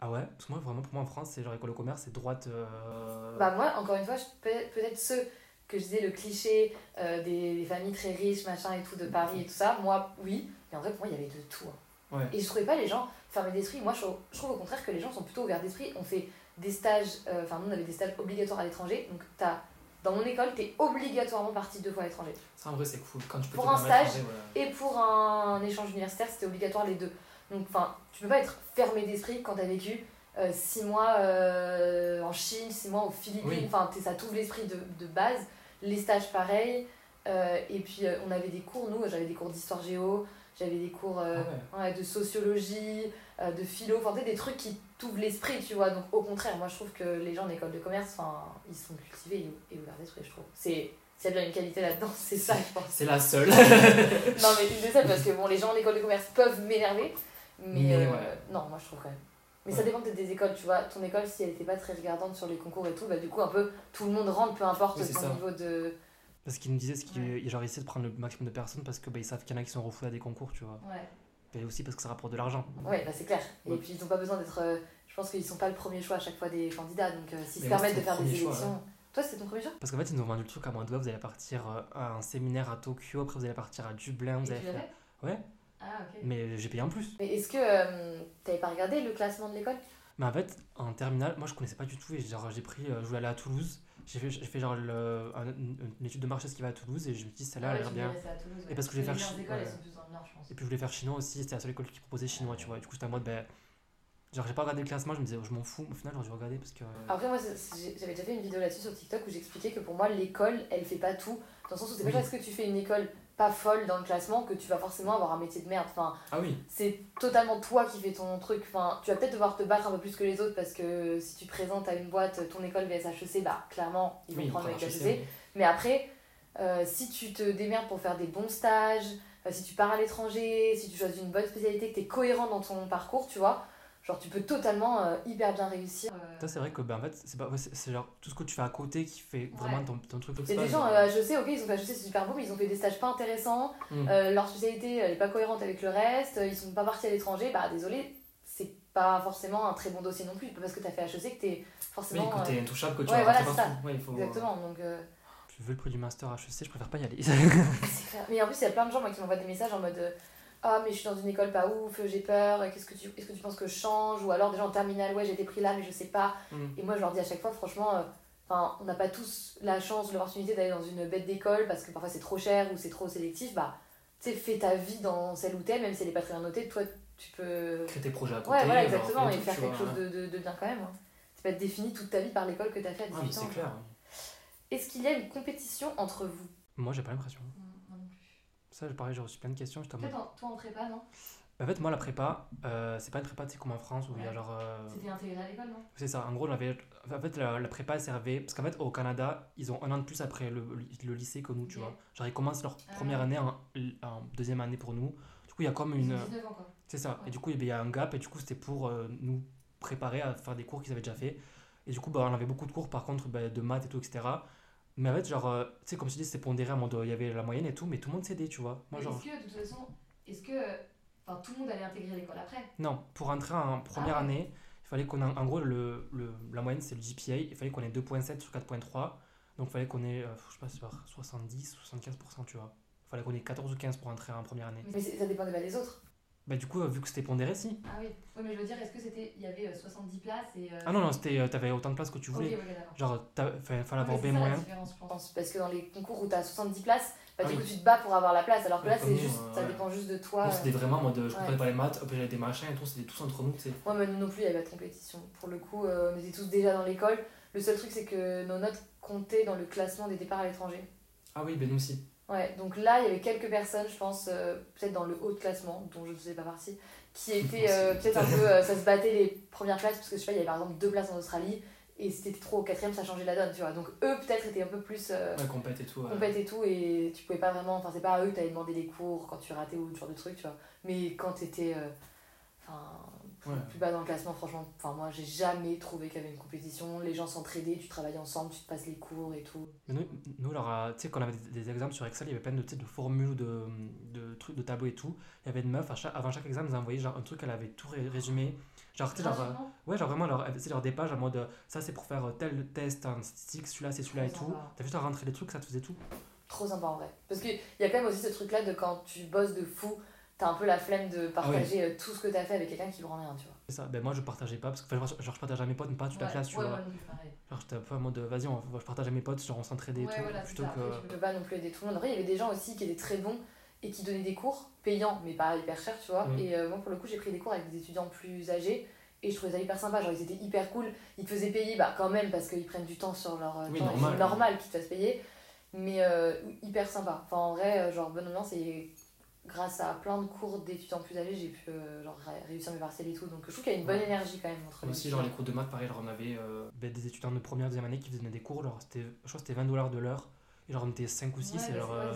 Ah ouais? Parce que moi, vraiment, pour moi en France, c'est genre école de commerce, c'est droite. euh, Bah moi, encore une fois, je- peut-être ceux que je disais, le cliché euh, des, des familles très riches, machin et tout, de Paris et tout ça, moi, oui. Mais en vrai, pour moi, il y avait de tout. hein. Ouais. Et je trouvais pas les gens fermés d'esprit. Moi, je, je trouve au contraire que les gens sont plutôt ouverts d'esprit. On fait des stages, euh, enfin, nous, on avait des stages obligatoires à l'étranger. Donc, dans mon école, t'es obligatoirement parti deux fois à l'étranger. Ça, en vrai, c'est cool. Quand tu peux Pour un stage, voilà. Et pour un échange universitaire, c'était obligatoire les deux. Donc, enfin, tu peux pas être fermé d'esprit quand t'as vécu 6 mois euh, en Chine, 6 mois aux Philippines. Oui. Enfin, t'es- ça t'ouvre l'esprit de, de base. Les stages, pareil. Euh, et puis, euh, on avait des cours, nous, j'avais des cours d'histoire géo, j'avais des cours euh, Ah ouais. ouais, de sociologie, euh, de philo, enfin, tu des trucs qui t'ouvrent l'esprit, tu vois. Donc, au contraire, moi, je trouve que les gens en école de commerce, enfin, ils sont cultivés et, et ouverts d'esprit, je trouve. C'est. S'il y a bien une qualité là-dedans, c'est ça, je pense. C'est la seule. non, mais une des seules, parce que bon, les gens en école de commerce peuvent m'énerver, mais, Mais euh, ouais. non, moi je trouve quand même. Mais ça dépend peut-être des écoles, tu vois. Ton école, si elle était pas très regardante sur les concours et tout, bah du coup, un peu tout le monde rentre, peu importe Oui, c'est ton ça. niveau de. Parce qu'ils nous disaient, ce qu'ils Ouais. genre, essaient de prendre le maximum de personnes parce que bah, ils savent qu'il y en a qui sont refoulés à des concours, tu vois. Ouais, Et aussi parce que ça rapporte de l'argent. ouais bah c'est clair. Et puis ils ont pas besoin d'être. euh, je pense qu'ils sont pas le premier choix à chaque fois des candidats, donc euh, s'ils se Mais moi, permettent de faire des choix, élections. Toi, c'était ton premier choix? Parce qu'en fait, ils nous ont vendu le truc à Mandoua, vous allez partir euh, à un séminaire à Tokyo, après vous allez partir à Dublin, vous Et allez tu faire... Ouais. Ah, ok. Mais j'ai payé en plus. Mais est-ce que euh, t'avais pas regardé le classement de l'école? Mais en fait, en terminale, moi je connaissais pas du tout. Et genre, j'ai pris, je voulais aller à Toulouse. J'ai fait, j'ai fait genre le- un- une, étude de marché ce qui va à Toulouse et je me dis, celle-là, Ah elle a l'air bien. Et parce que je vais faire chi- ouais. plus dans le nord, je pense. Et puis je voulais faire chinois aussi, c'était la seule école qui proposait chinois, tu vois. Et du coup, j'étais en mode, ben. Genre, j'ai pas regardé le classement, je me disais, oh, je m'en fous. Au final, j'aurais dû regarder parce que. Après, moi, j'avais déjà fait une vidéo là-dessus sur TikTok où j'expliquais que pour moi, l'école, elle fait pas tout. Dans le sens où c'est Oui. pas parce que tu fais une école pas folle dans le classement que tu vas forcément avoir un métier de merde. Enfin, Ah oui. c'est totalement toi qui fais ton truc. Enfin, tu vas peut-être devoir te battre un peu plus que les autres parce que si tu présentes à une boîte ton école vs HEC, bah clairement, ils vont Oui, prendre prendre HEC. HEC, Mais après, euh, si tu te démerdes pour faire des bons stages, euh, si tu pars à l'étranger, si tu choisis une bonne spécialité, que tu es cohérent dans ton parcours, tu vois, genre tu peux totalement euh, hyper bien réussir. Ça, c'est vrai que, ben, en fait, c'est pas, c'est genre tout ce que tu fais à côté qui fait vraiment ton, ton truc. Il y a des gens, euh, je sais, ok, ils ont fait HEC, c'est super beau, mais ils ont fait des stages pas intéressants. Mm. Euh, leur spécialité elle est pas cohérente avec le reste, euh, ils sont pas partis à l'étranger, bah désolé, c'est pas forcément un très bon dossier non plus, pas parce que t'as fait HEC que t'es Oui, forcément. quand euh, t'es intouchable, que tu ouais, voilà, ça. Ouais, il faut, exactement, donc euh, Vu le prix du master HEC, je préfère pas y aller. c'est clair. Mais en plus, il y a plein de gens moi, qui m'envoient des messages en mode euh, Ah, mais je suis dans une école pas ouf, j'ai peur, qu'est-ce que tu, est-ce que tu penses que je change? Ou alors des gens en terminale, ouais, j'ai été pris là, mais je sais pas. Mm. Et moi, je leur dis à chaque fois, franchement, euh, on n'a pas tous la chance, l'opportunité d'aller dans une bête d'école parce que parfois c'est trop cher ou c'est trop sélectif. Bah, tu sais, fais ta vie dans celle où t'es, même si elle est pas très bien notée, toi, tu peux. Créer tes projets à côté. Ouais, voilà, exactement, et tout, faire quelque vois, chose de, de, de bien quand même. hein. C'est pas être défini toute ta vie par l'école que t'as fait à Ah, mais 18 ans. c'est clair. Est-ce qu'il y a une compétition entre vous? Moi, j'ai pas l'impression. Ça, pareil, j'ai reçu plein de questions. j'étais en toi en prépa, non? En fait, moi, la prépa, euh, c'est pas une prépa, sais, comme en France où il y a genre. euh, C'était intégré à l'école, non? C'est ça, en gros, j'avais. En fait, la, la prépa servait. Parce qu'en fait, au Canada, ils ont un an de plus après le, le lycée que nous, tu vois. Genre, ils commencent leur Ah. première année en, en deuxième année pour nous. Du coup, il y a comme une. 19 ans, quoi. C'est ça. Ouais. Et du coup, il y a un gap, et du coup, c'était pour euh, nous préparer à faire des cours qu'ils avaient déjà fait. Et du coup, bah, on avait beaucoup de cours, par contre, bah, de maths et tout, etc. Mais en fait, genre, euh, tu sais, comme je dis, c'était pondéré, en mode, euh, il y avait la moyenne et tout, mais tout le monde s'aidait, tu vois. Moi, genre, Est-ce que, de toute façon, est-ce que enfin, tout le monde allait intégrer l'école après? Non, pour entrer en première Ah ouais. année, il fallait qu'on ait, en gros, le, le, la moyenne, c'est le GPA, il fallait qu'on ait 2.7 sur 4.3. Donc, il fallait qu'on ait, euh, je sais pas, c'est vers 70, 75%, tu vois. Il fallait qu'on ait 14 ou 15 pour entrer en première année. Mais ça dépendait pas des autres. Bah, du coup, euh, vu que c'était pondéré, si. Ah oui. Oui, mais je veux dire, est-ce que c'était. Il y avait euh, 70 places et. euh, Ah non, non, c'était, euh, t'avais autant de places que tu voulais. ok, d'accord. Genre, il fallait Ouais, avoir mais B c'est ça la moyen. différence, je pense. Parce que dans les concours où t'as 70 places, bah, Ah du oui. coup, tu te bats pour avoir la place. Alors que Ouais, là, c'est nous, juste. euh, Ça ouais. dépend juste de toi. Nous, c'était vraiment en mode, je Ouais. comprenais pas les maths, hop, j'avais des machins et tout, c'était tous entre nous, tu sais. Moi, mais nous non plus, il y avait pas de compétition. Pour le coup, euh, on était tous déjà dans l'école. Le seul truc, c'est que nos notes comptaient dans le classement des départs à l'étranger. Ah oui, ben nous aussi. Ouais, donc là, il y avait quelques personnes, je pense, euh, peut-être dans le haut de classement, dont je ne faisais pas partie, qui étaient euh, peut-être un peu. euh, ça se battait les premières places, parce que je sais pas, il y avait par exemple deux places en Australie, et si t'étais trop au quatrième, ça changeait la donne, tu vois. Donc eux, peut-être, étaient un peu plus. Euh, Ouais, compète et tout. compète et tout et tu pouvais pas vraiment enfin c'est pas à eux que t'avais demandé les cours quand tu ratais ou ce genre de truc tu vois mais quand t'étais enfin plus, Ouais. plus bas dans le classement franchement enfin moi j'ai jamais trouvé qu'il y avait une compétition les gens s'entraidaient tu travaillais ensemble tu te passes les cours et tout Mais nous, nous alors, tu sais, quand on avait des, des exemples sur Excel, il y avait plein de, de formules ou de, de trucs, de tableaux et tout. Il y avait une meuf, à chaque- avant chaque examen, elle nous a envoyé genre un truc, elle avait tout ré- résumé. Genre, tu sais, genre, euh, ouais, genre vraiment, c'est genre des pages en mode, euh, ça c'est pour faire euh, tel test en statistique, celui-là c'est celui-là et tout. T'as juste à rentrer les trucs, ça te faisait tout. trop sympa en vrai parce qu'il y a quand même aussi ce truc là de quand tu bosses de fou t'as un peu la flemme de partager euh, tout ce que t'as fait avec quelqu'un qui branle rien tu vois C'est ça. Ben moi, je partageais pas, parce que genre, je partageais à mes potes, mais pas toute la Ouais, classe, tu ouais, vois. plus, pareil. Genre, j'étais un peu en mode, vas-y, on, je partage à mes potes, genre on s'entraidait et tout. voilà, plutôt ça. que. Après, tu peux pas non plus aider tout le monde. Après, il y avait des gens aussi qui étaient très bons et qui donnaient des cours payants, mais pas hyper chers, tu vois. Mm. Et euh, moi, pour le coup, j'ai pris des cours avec des étudiants plus âgés et je trouvais ça hyper sympa. Genre, ils étaient hyper cool. Ils te faisaient payer, bah, quand même, parce qu'ils prennent du temps sur leur euh, Oui, temps. et normal. C'est normal qu'ils te fassent payer, mais euh, hyper sympa. Enfin, en vrai, genre, bonne ambiance et grâce à plein de cours d'étudiants plus âgés, j'ai pu euh, genre, ré- réussir mes partiels et tout. Donc, je trouve qu'il y a une bonne Ouais. énergie quand même entre les Aussi, genre les cours de maths, pareil, genre on avait. euh, Ben, des étudiants de première, deuxième année qui faisaient des cours, genre, je crois que c'était 20 dollars de l'heure. Et genre, on était 5 ou 6, Ouais, et genre. euh.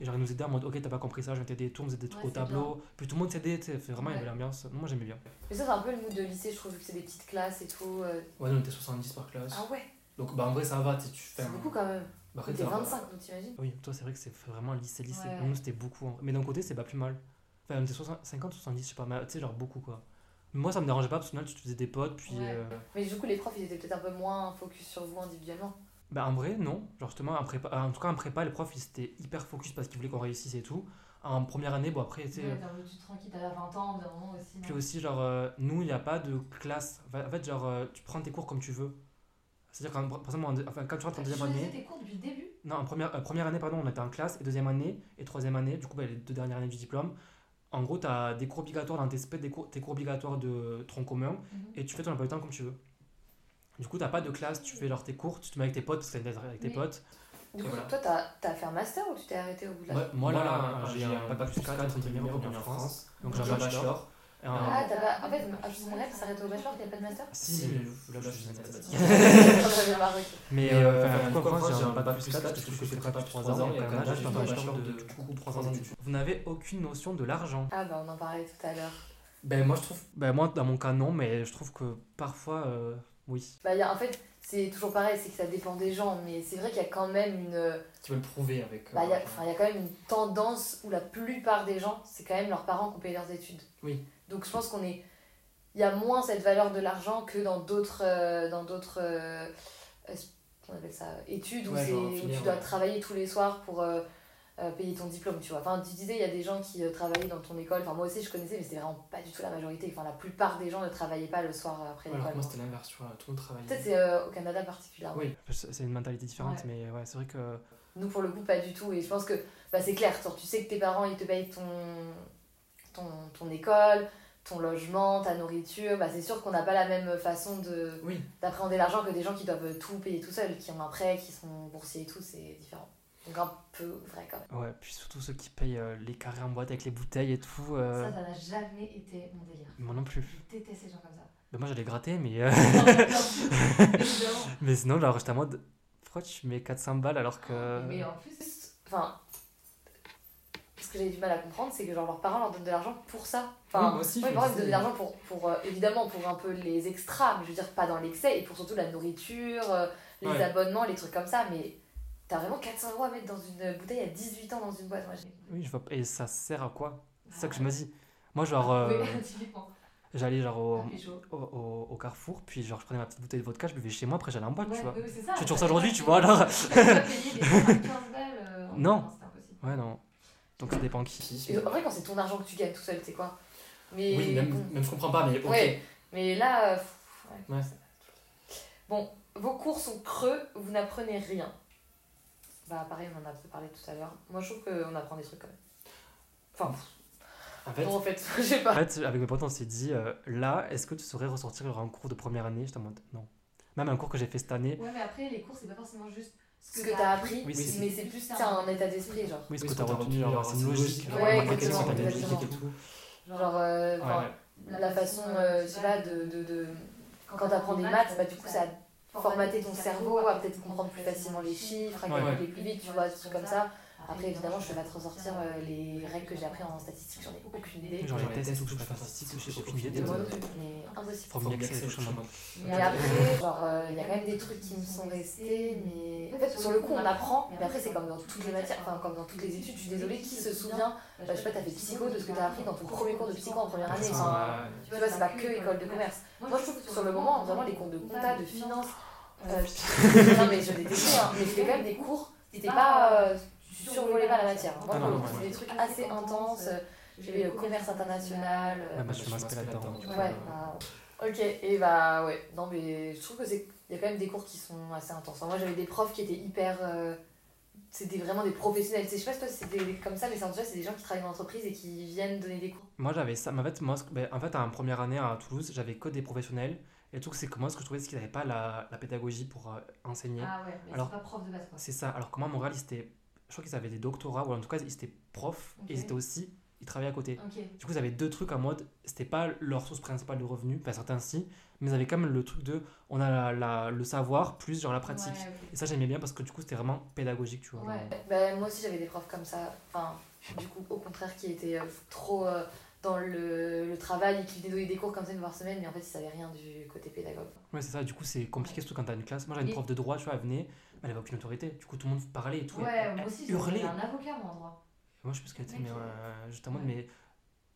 Et genre, ils nous aidaient en mode, ok, t'as pas compris ça, je vais t'aider et tout, on faisait des trucs Ouais, au tableau. Puis tout le monde s'aidait, vraiment, il y avait l'ambiance. Moi, j'aimais bien. Mais ça, c'est un peu le mood de lycée, je trouve, vu que c'est des petites classes et tout. euh. Ouais, on était 70 par classe. Ah ouais, Donc, bah en vrai, ça va, tu sais, tu fais c'est beaucoup quand même. Bah, après, C'était t'as- 25, donc t'imagines Oui, toi, c'est vrai que c'est vraiment lycée-lycée. Ouais. Nous, c'était beaucoup. hein. Mais d'un côté, c'est pas plus mal. Enfin, on était 60 50, 70, je sais pas, mais tu sais, genre beaucoup quoi. Moi, ça me dérangeait pas parce que au final, tu te faisais des potes, puis. Ouais. euh, Mais du coup, les profs, ils étaient peut-être un peu moins focus sur vous individuellement. Bah, en vrai, non. Genre, justement, en, prépa, en tout cas, en prépa, les profs, ils étaient hyper focus parce qu'ils voulaient qu'on réussisse et tout. En première année, bon, après, tu sais. Ouais, peu plus tranquille, t'as 20 ans, au bout d'un moment aussi. Puis non aussi, genre, euh, nous, il n'y a pas de classe. Enfin, En fait, genre, euh, tu prends tes cours comme tu veux. C'est-à-dire, quand, par exemple, en- enfin, quand tu rentres en deuxième année. tes cours depuis le début? Non, en première, euh, première année, pardon, on était en classe, et deuxième année, et troisième année, du coup, bah, les deux dernières années du diplôme. En gros, tu as des cours obligatoires dans tes spé- des cours, tes cours obligatoires de tronc commun, et tu fais ton emploi du temps comme tu veux. Du coup, t'as pas de classe, tu fais genre tes cours, tu te mets avec tes potes, parce que t'es avec tes potes. Du Et coup, voilà. toi, t'as t'as fait un master ou tu t'es arrêté au bout de la Ouais, moi là, là, j'ai un un bac plus 4 entre guillemets reconnu en France. Donc, J'ai un bachelor. Un- Ah, t'as pas. En fait, mon rêve, ça s'arrête au bachelor, il n'y a pas de master Si, mais là, je suis ok. Mais euh, pourquoi France, j'ai un bac plus 4 parce que je fais prépa depuis 3 ans, et au Canada, j'ai un bachelor de du coup 3 ans d'études. Vous n'avez aucune notion de l'argent. Ah, bah, on en parlait tout à l'heure. Ben moi je trouve. Ben moi, dans mon cas, non, mais je trouve que parfois, euh, oui. Bah, y a, en fait, c'est toujours pareil, c'est que ça dépend des gens, mais c'est vrai qu'il y a quand même une. Tu le prouver avec. euh, Bah, il y, a, enfin, il y a quand même une tendance où la plupart des gens, c'est quand même leurs parents qui ont payé leurs études. Oui. Donc je pense qu'on est. Il y a moins cette valeur de l'argent que dans d'autres. euh, dans d'autres. euh, euh, on appelle ça études où, Ouais, tu dois ouais. travailler tous les soirs pour euh, euh, payer ton diplôme, tu vois. Enfin, tu disais, il y a des gens qui euh, travaillaient dans ton école. Enfin, moi aussi, je connaissais, mais c'était vraiment pas du tout la majorité. Enfin, la plupart des gens ne travaillaient pas le soir après Alors que l'école. moi c'était l'inverse, tu vois, tout le monde travaillait. Peut-être c'est euh, au Canada particulièrement. Oui. C'est c'est une mentalité différente, Ouais. mais ouais, c'est vrai que. Nous, pour le coup, pas du tout. Et je pense que bah, c'est clair. Genre, tu sais que tes parents, ils te payent ton, ton, ton école, ton logement, ta nourriture. Bah, c'est sûr qu'on n'a pas la même façon de, Oui. d'appréhender l'argent que des gens qui doivent tout payer tout seuls, qui ont un prêt, qui sont boursiers et tout. C'est différent. Donc un peu vrai quand même. Ouais, puis surtout ceux qui payent euh, les carrés en boîte avec les bouteilles et tout. euh, Ça, ça n'a jamais été mon délire. Moi non plus. Je déteste ces gens comme ça. Ben, moi, j'allais gratter, mais. euh, mais sinon, genre, j'étais en mode. Pourquoi tu mets 400 balles alors que. Mais en plus, enfin, ce que j'ai du mal à comprendre, c'est que genre leurs parents leur donnent de l'argent pour ça. Enfin, Oui, moi aussi, moi, je mes parents ils donnent de l'argent pour, pour évidemment pour un peu les extras, mais je veux dire pas dans l'excès, et pour surtout la nourriture, les Ouais. abonnements, les trucs comme ça. Mais t'as vraiment 400 euros à mettre dans une bouteille à 18 ans dans une boîte. Moi, j'ai. Oui, je vois pas. Et ça sert à quoi? C'est ça que je Ah. me dis. Moi, genre, euh, Oui, j'allais genre au, Ah, au, au- au Carrefour, puis genre je prenais ma petite bouteille de vodka, je buvais chez moi, après j'allais en boîte, Ouais, tu vois. c'est ça. Tu toujours ça aujourd'hui, tu vois, alors T'as pas payé les 15 balles. euh, en Non. France, c'est impossible. Ouais, non. Donc ça dépend qui. Et en vrai, quand c'est ton argent que tu gagnes tout seul, c'est quoi? Mais Oui, même, même je comprends pas, mais ok. Ouais, mais là, euh, pff, ouais. Bon, vos cours sont creux, vous n'apprenez rien. Bah pareil, on en a parlé tout à l'heure. Moi, je trouve qu'on apprend des trucs quand même. Enfin, En fait, non, en fait, je sais En pas. fait, avec mes potes, on s'est dit, euh, là, est-ce que tu saurais ressortir un cours de première année? En mode, non. Même un cours que j'ai fait cette année, Ouais, mais après, les cours, c'est pas forcément juste ce que t'as appris, Oui, mais c'est- c'est plus t'as un état d'esprit, genre. oui, ce oui, que que t'as retenu, retenu, genre, c'est une logique. genre, Ouais, exactement, c'est exactement. et tout. Genre, euh, Ouais, ouais. la façon, euh, je pas, de, de, de... quand t'apprends des maths, bah du coup, ça a formaté ton cerveau à peut-être comprendre plus facilement les chiffres, à Ouais. calculer plus vite, tu vois, des trucs comme ça. Après, évidemment, je vais pas te ressortir euh, les règles que j'ai appris en statistique, j'en ai aucune idée. Genre les les tests, tout, je fais je statistique, fais j'ai aucune idée. Moi mais impossible. Excel, tout ça. Mais après, genre, euh, il y a quand même des trucs qui me sont restés, mais en fait, sur le coup, on apprend, mais après, c'est comme dans toutes les matières, enfin, comme dans toutes les études. Je suis désolée, qui se souvient, bah, je sais pas, t'as fait psycho de ce que t'as appris dans ton premier cours de psycho en première année. Enfin, tu vois, c'est pas que école de commerce. Moi, je trouve que sur le moment, vraiment, les cours de compta, de finance, euh, non, mais je détestais, hein, mais c'était quand même des cours, c'était pas. euh, tu survolais pas la matière. Moi, Ah pour non, le ouais. c'était des trucs assez intenses. euh, J'ai eu euh, commerce international. euh, Ouais, bah, je suis masqué là-dedans. Ouais, bah, ok, et bah ouais, non mais je trouve que c'est. Il y a quand même des cours qui sont assez intenses. Moi j'avais des profs qui étaient hyper. euh, C'était vraiment des professionnels. Je sais pas si toi c'était comme ça, mais c'est en tout cas, c'est des gens qui travaillent dans l'entreprise et qui viennent donner des cours. Moi j'avais ça, mais en fait, moi, ben, en fait, en première année à Toulouse, j'avais que des professionnels. Et le truc, c'est que moi, ce que je trouvais, c'est qu'ils n'avaient pas la, la pédagogie pour euh, enseigner. Ah ouais, mais Alors- c'est pas prof de base quoi. C'est ça. Alors que moi, à Montréal, ils étaient- je crois qu'ils avaient des doctorats, ou en tout cas, ils étaient profs, et ils étaient aussi, ils travaillaient à côté. Du coup, ils avaient deux trucs en mode, c'était pas leur source principale de revenus, enfin certains si, mais ils avaient quand même le truc de, on a la, la- le savoir plus genre la pratique. Ouais. Et ça, j'aimais bien parce que du coup, c'était vraiment pédagogique, tu vois. Ouais. genre. Bah, moi aussi j'avais des profs comme ça, enfin, du coup, au contraire, qui étaient euh, trop euh, dans le, le travail et qui venaient donner des cours comme ça une fois par semaine, mais en fait ils savaient rien du côté pédagogue. Ouais, c'est ça. Du coup, c'est compliqué, surtout quand t'as une classe. Moi, j'avais une Et- prof de droit, tu vois, elle venait, elle avait aucune autorité. Du coup, tout le monde parlait et tout. Ouais, elle, moi elle aussi j'avais un avocat moi en droit. Moi, je sais plus ce qu'elle était, mais euh, euh, justement, ouais. mais.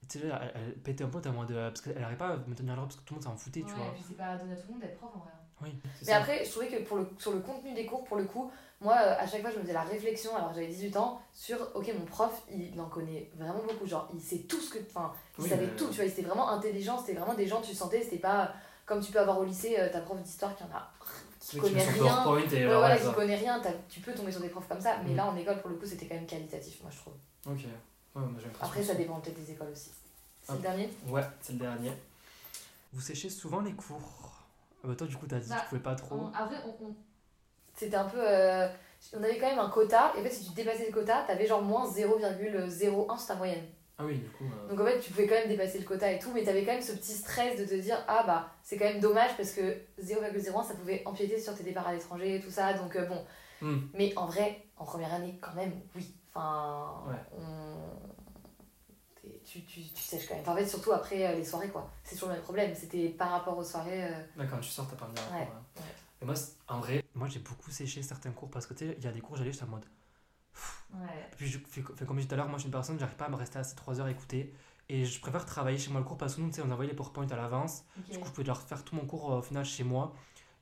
Tu sais, elle, elle pétait un peu tellement de. Parce qu'elle n'arrivait pas à me tenir l'heure parce que tout le monde s'en foutait, tu vois. et puis c'est pas donné à tout le monde d'être prof en vrai. C'est Mais ça. après, je trouvais que pour le, sur le contenu des cours, pour le coup, moi, euh, à chaque fois, je me faisais la réflexion, alors j'avais 18 ans, sur, ok, mon prof, il en connaît vraiment beaucoup, genre, il sait tout ce que... Enfin, il Oui, savait mais- tout, tu vois, il était vraiment intelligent, c'était vraiment des gens, tu sentais, c'était pas comme tu peux avoir au lycée, euh, ta prof d'histoire qui en a... qui connaît son rien, PowerPoint et Ouais, voilà, qui connaît rien, tu peux tomber sur des profs comme ça, mais Mm. là, en école, pour le coup, c'était quand même qualitatif, moi, je trouve. Ok. Ouais, moi Après, ça dépend peut-être des écoles aussi. C'est le Hop. dernier Ouais, c'est le dernier. Vous séchez souvent les cours. Ah bah, toi, du coup, t'as dit Bah, que tu pouvais pas trop. Après, on, c'était un peu. euh, on avait quand même un quota, et en fait, si tu dépassais le quota, t'avais genre moins 0,01 sur ta moyenne. Ah oui, du coup. euh, Donc en fait, tu pouvais quand même dépasser le quota et tout, mais t'avais quand même ce petit stress de te dire Ah bah, c'est quand même dommage parce que 0,01 ça pouvait empiéter sur tes départs à l'étranger et tout ça, donc euh, bon. hmm. Mais en vrai, en première année, quand même, oui. Enfin, Ouais. on- tu, tu, tu sèches quand même. Enfin, en fait, surtout après euh, les soirées, quoi. C'est toujours le même problème. C'était par rapport aux soirées. euh, quand tu sors, t'as pas en Ouais, hein. ouais. Et moi, en vrai, Moi, j'ai beaucoup séché certains cours parce que tu sais, il y a des cours, j'allais, j'étais en mode. Ouais. Puis, je fais, comme je disais tout à l'heure, moi, je suis une personne, j'arrive pas à me rester assez 3 heures à écouter. Et je préfère travailler chez moi le cours parce que nous, on envoyait les PowerPoint à l'avance. Du coup, je pouvais leur faire tout mon cours euh, au final chez moi.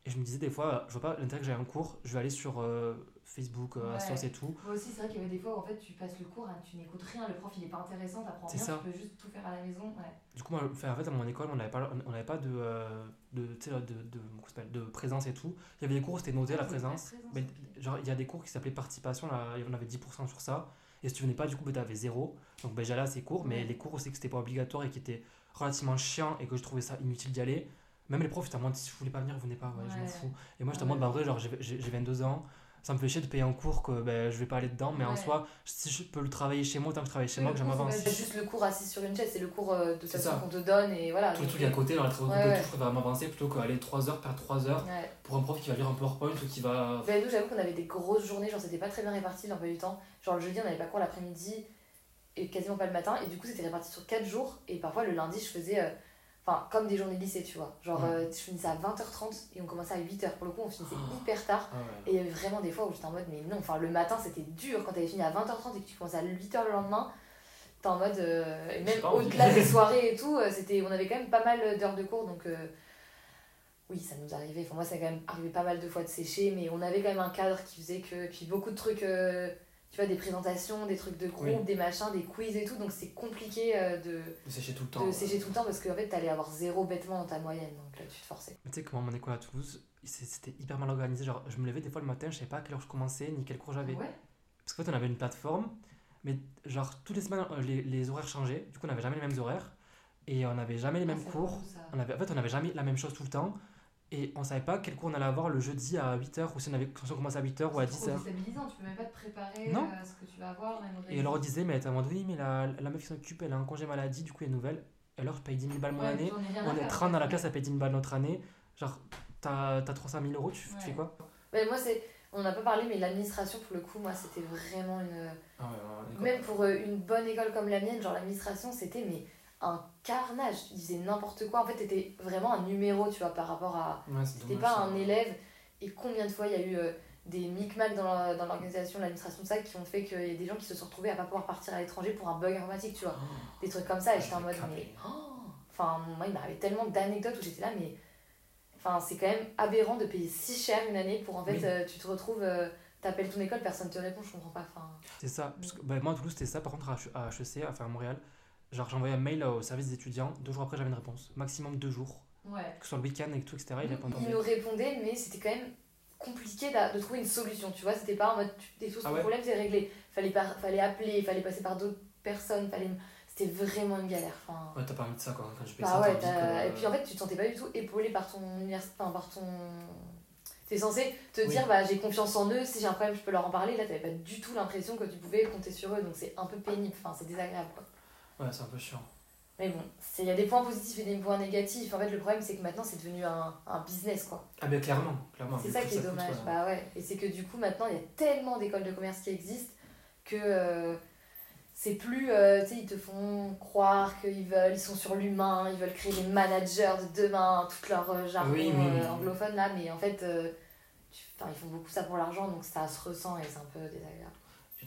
Et je me disais des fois, euh, je vois pas l'intérêt que j'ai un cours, je vais aller sur euh, Facebook, euh, Ouais. Et tout. Moi aussi, c'est vrai qu'il y avait des fois où en fait, tu passes le cours, hein, tu n'écoutes rien, le prof il est pas intéressant, t'apprends rien, ça. tu peux juste tout faire à la maison. Ouais. Du coup, moi, en fait, à mon école, on n'avait pas, on pas de, euh, de, de, de, de présence et tout. Il y avait des cours où c'était noté la Ah, présence. la présence, Mais genre, il y a des cours qui s'appelaient participation, là, on avait 10% sur ça. Et si tu venais pas, du coup, ben, t'avais zéro. Donc, ben, j'allais à ces cours, mais les cours aussi que c'était pas obligatoire et qui étaient relativement chiants et que je trouvais ça inutile d'y aller. Même les profs, étaient en mode, si vous voulez pas venir, venez pas, ouais, je m'en fous. Et moi, en Ouais. mode, bah, en vrai, genre, j'ai 22 ans, ça me fait chier de payer un cours que ben, je vais pas aller dedans, mais en Ouais. soi, si je peux le travailler chez moi, tant que je travaille chez Oui, moi, le que je cours, c'est juste le cours assis sur une chaise, c'est le cours euh, de toute façon qu'on te donne et voilà. tous les donc, trucs à côté, dans les travaux de Ouais, ouais. tout, je préfère m'avancer plutôt qu'aller 3 heures, perdre 3 heures pour un prof qui va lire un PowerPoint ou qui va. Ben, nous, j'avoue qu'on avait des grosses journées, genre c'était pas très bien réparti l'emploi du temps. Genre le jeudi, on n'avait pas cours l'après-midi et quasiment pas le matin, et du coup, c'était réparti sur 4 jours. Et parfois, le lundi, je faisais. euh, Enfin, comme des journées de lycée, tu vois. Genre, Ouais. euh, je finissais à 20h30 et on commençait à 8h. Pour le coup, on finissait Oh. hyper tard. Ah ouais. Et il y avait vraiment des fois où j'étais en mode, mais non, enfin, le matin, c'était dur. Quand t'avais fini à 20h30 et que tu commençais à 8h le lendemain, t'es en mode. euh, et même au-delà des soirées et tout, euh, c'était, on avait quand même pas mal d'heures de cours, donc. euh, oui, ça nous arrivait. Enfin, moi, ça a quand même arrivé pas mal de fois de sécher, mais on avait quand même un cadre qui faisait que. Puis beaucoup de trucs, tu vois, des présentations, des trucs de groupe, Oui. des machins, des quiz et tout, donc c'est compliqué euh, de, De sécher tout le temps. de ouais. sécher tout le temps parce qu'en fait, t'allais avoir zéro bêtement dans ta moyenne, donc là, tu te forçais. Mais tu sais, comment mon école à Toulouse, c'était hyper mal organisé. Genre, je me levais des fois le matin, je savais pas à quelle heure je commençais, ni quel cours j'avais. Ouais. Parce qu'en fait, on avait une plateforme, mais genre, toutes les semaines, euh, les, les horaires changeaient. Du coup, on n'avait jamais les mêmes horaires. Et on n'avait jamais les mêmes Ah, c'est cours. On avait, en fait, on n'avait jamais la même chose tout le temps. Et on savait pas quel cours on allait avoir le jeudi à 8h, ou si on, avait, si on commençait à 8h ou à C'est trop 10h. déstabilisant, tu peux même pas te préparer Non. à ce que tu vas avoir. Et elle leur disait, mais mode, oui, mais la, la meuf qui s'occupe, elle a un congé maladie, du coup, elle est nouvelle. Alors, je paye 10 000 balles mon année. On est 30 dans la classe, elle paye 10 000 balles notre année. Genre, t'as as 300 000 euros, tu, tu Ouais. fais quoi? Mais moi, c'est. On n'a pas parlé, mais l'administration, pour le coup, moi, c'était vraiment une. Ah ouais, ouais, ouais, Même pour euh, une bonne école comme la mienne, genre l'administration, c'était mais un carnage. Tu disais n'importe quoi. En fait, t'étais vraiment un numéro, tu vois, par rapport à. Ouais, T'étais pas ça. un élève. Et combien de fois il y a eu euh, des micmacs dans dans l'organisation, l'administration, ça, qui ont fait qu'il y a des gens qui se sont retrouvés à pas pouvoir partir à l'étranger pour un bug informatique, tu vois. Oh, Des trucs comme ça. Et je j'étais en mode, mais. oh Enfin, moi, il m'arrivait tellement d'anecdotes où j'étais là, mais. Enfin, c'est quand même aberrant de payer si cher une année pour en fait, Oui. euh, tu te retrouves. euh, T'appelles ton école, personne te répond, je comprends pas. Enfin, C'est ça. Parce que, bah, moi, à Toulouse, c'était ça. Par contre, à HEC, enfin à Montréal, genre, j'envoyais un mail au service des étudiants. Deux jours après, j'avais une réponse. Maximum deux jours. ouais. Que ce soit le week-end et tout, etc. Ils répondent Il nous répondait, mais c'était quand même compliqué de, trouver une solution, tu vois. C'était pas en mode, tu, des choses, Ah ouais problème c'est réglé. Fallait, par- fallait appeler, fallait passer par d'autres personnes, fallait... c'était vraiment une galère. Enfin, Ouais, t'as pas envie de ça quoi. Quand je paye bah ça, ouais, que- et puis en fait, tu te sentais pas du tout épaulé par ton université, enfin, par ton. T'es censé te Oui. dire, bah j'ai confiance en eux, si j'ai un problème, je peux leur en parler. Là, t'avais pas du tout l'impression que tu pouvais compter sur eux, donc c'est un peu pénible, enfin, c'est désagréable quoi. Ouais, c'est un peu chiant. Mais bon, il y a des points positifs et des points négatifs. En fait, le problème, c'est que maintenant, c'est devenu un, un business quoi. Ah, mais clairement, clairement. C'est ça qui est dommage. coûte, ouais. Bah ouais. Et c'est que du coup, maintenant, il y a tellement d'écoles de commerce qui existent que euh, c'est plus. euh, tu sais, ils te font croire qu'ils veulent, ils sont sur l'humain, ils veulent créer les managers de demain, tout leur euh, jargon Oui, oui, oui. anglophone là, mais en fait, tu- ils font beaucoup ça pour l'argent, donc ça se ressent et c'est un peu désagréable.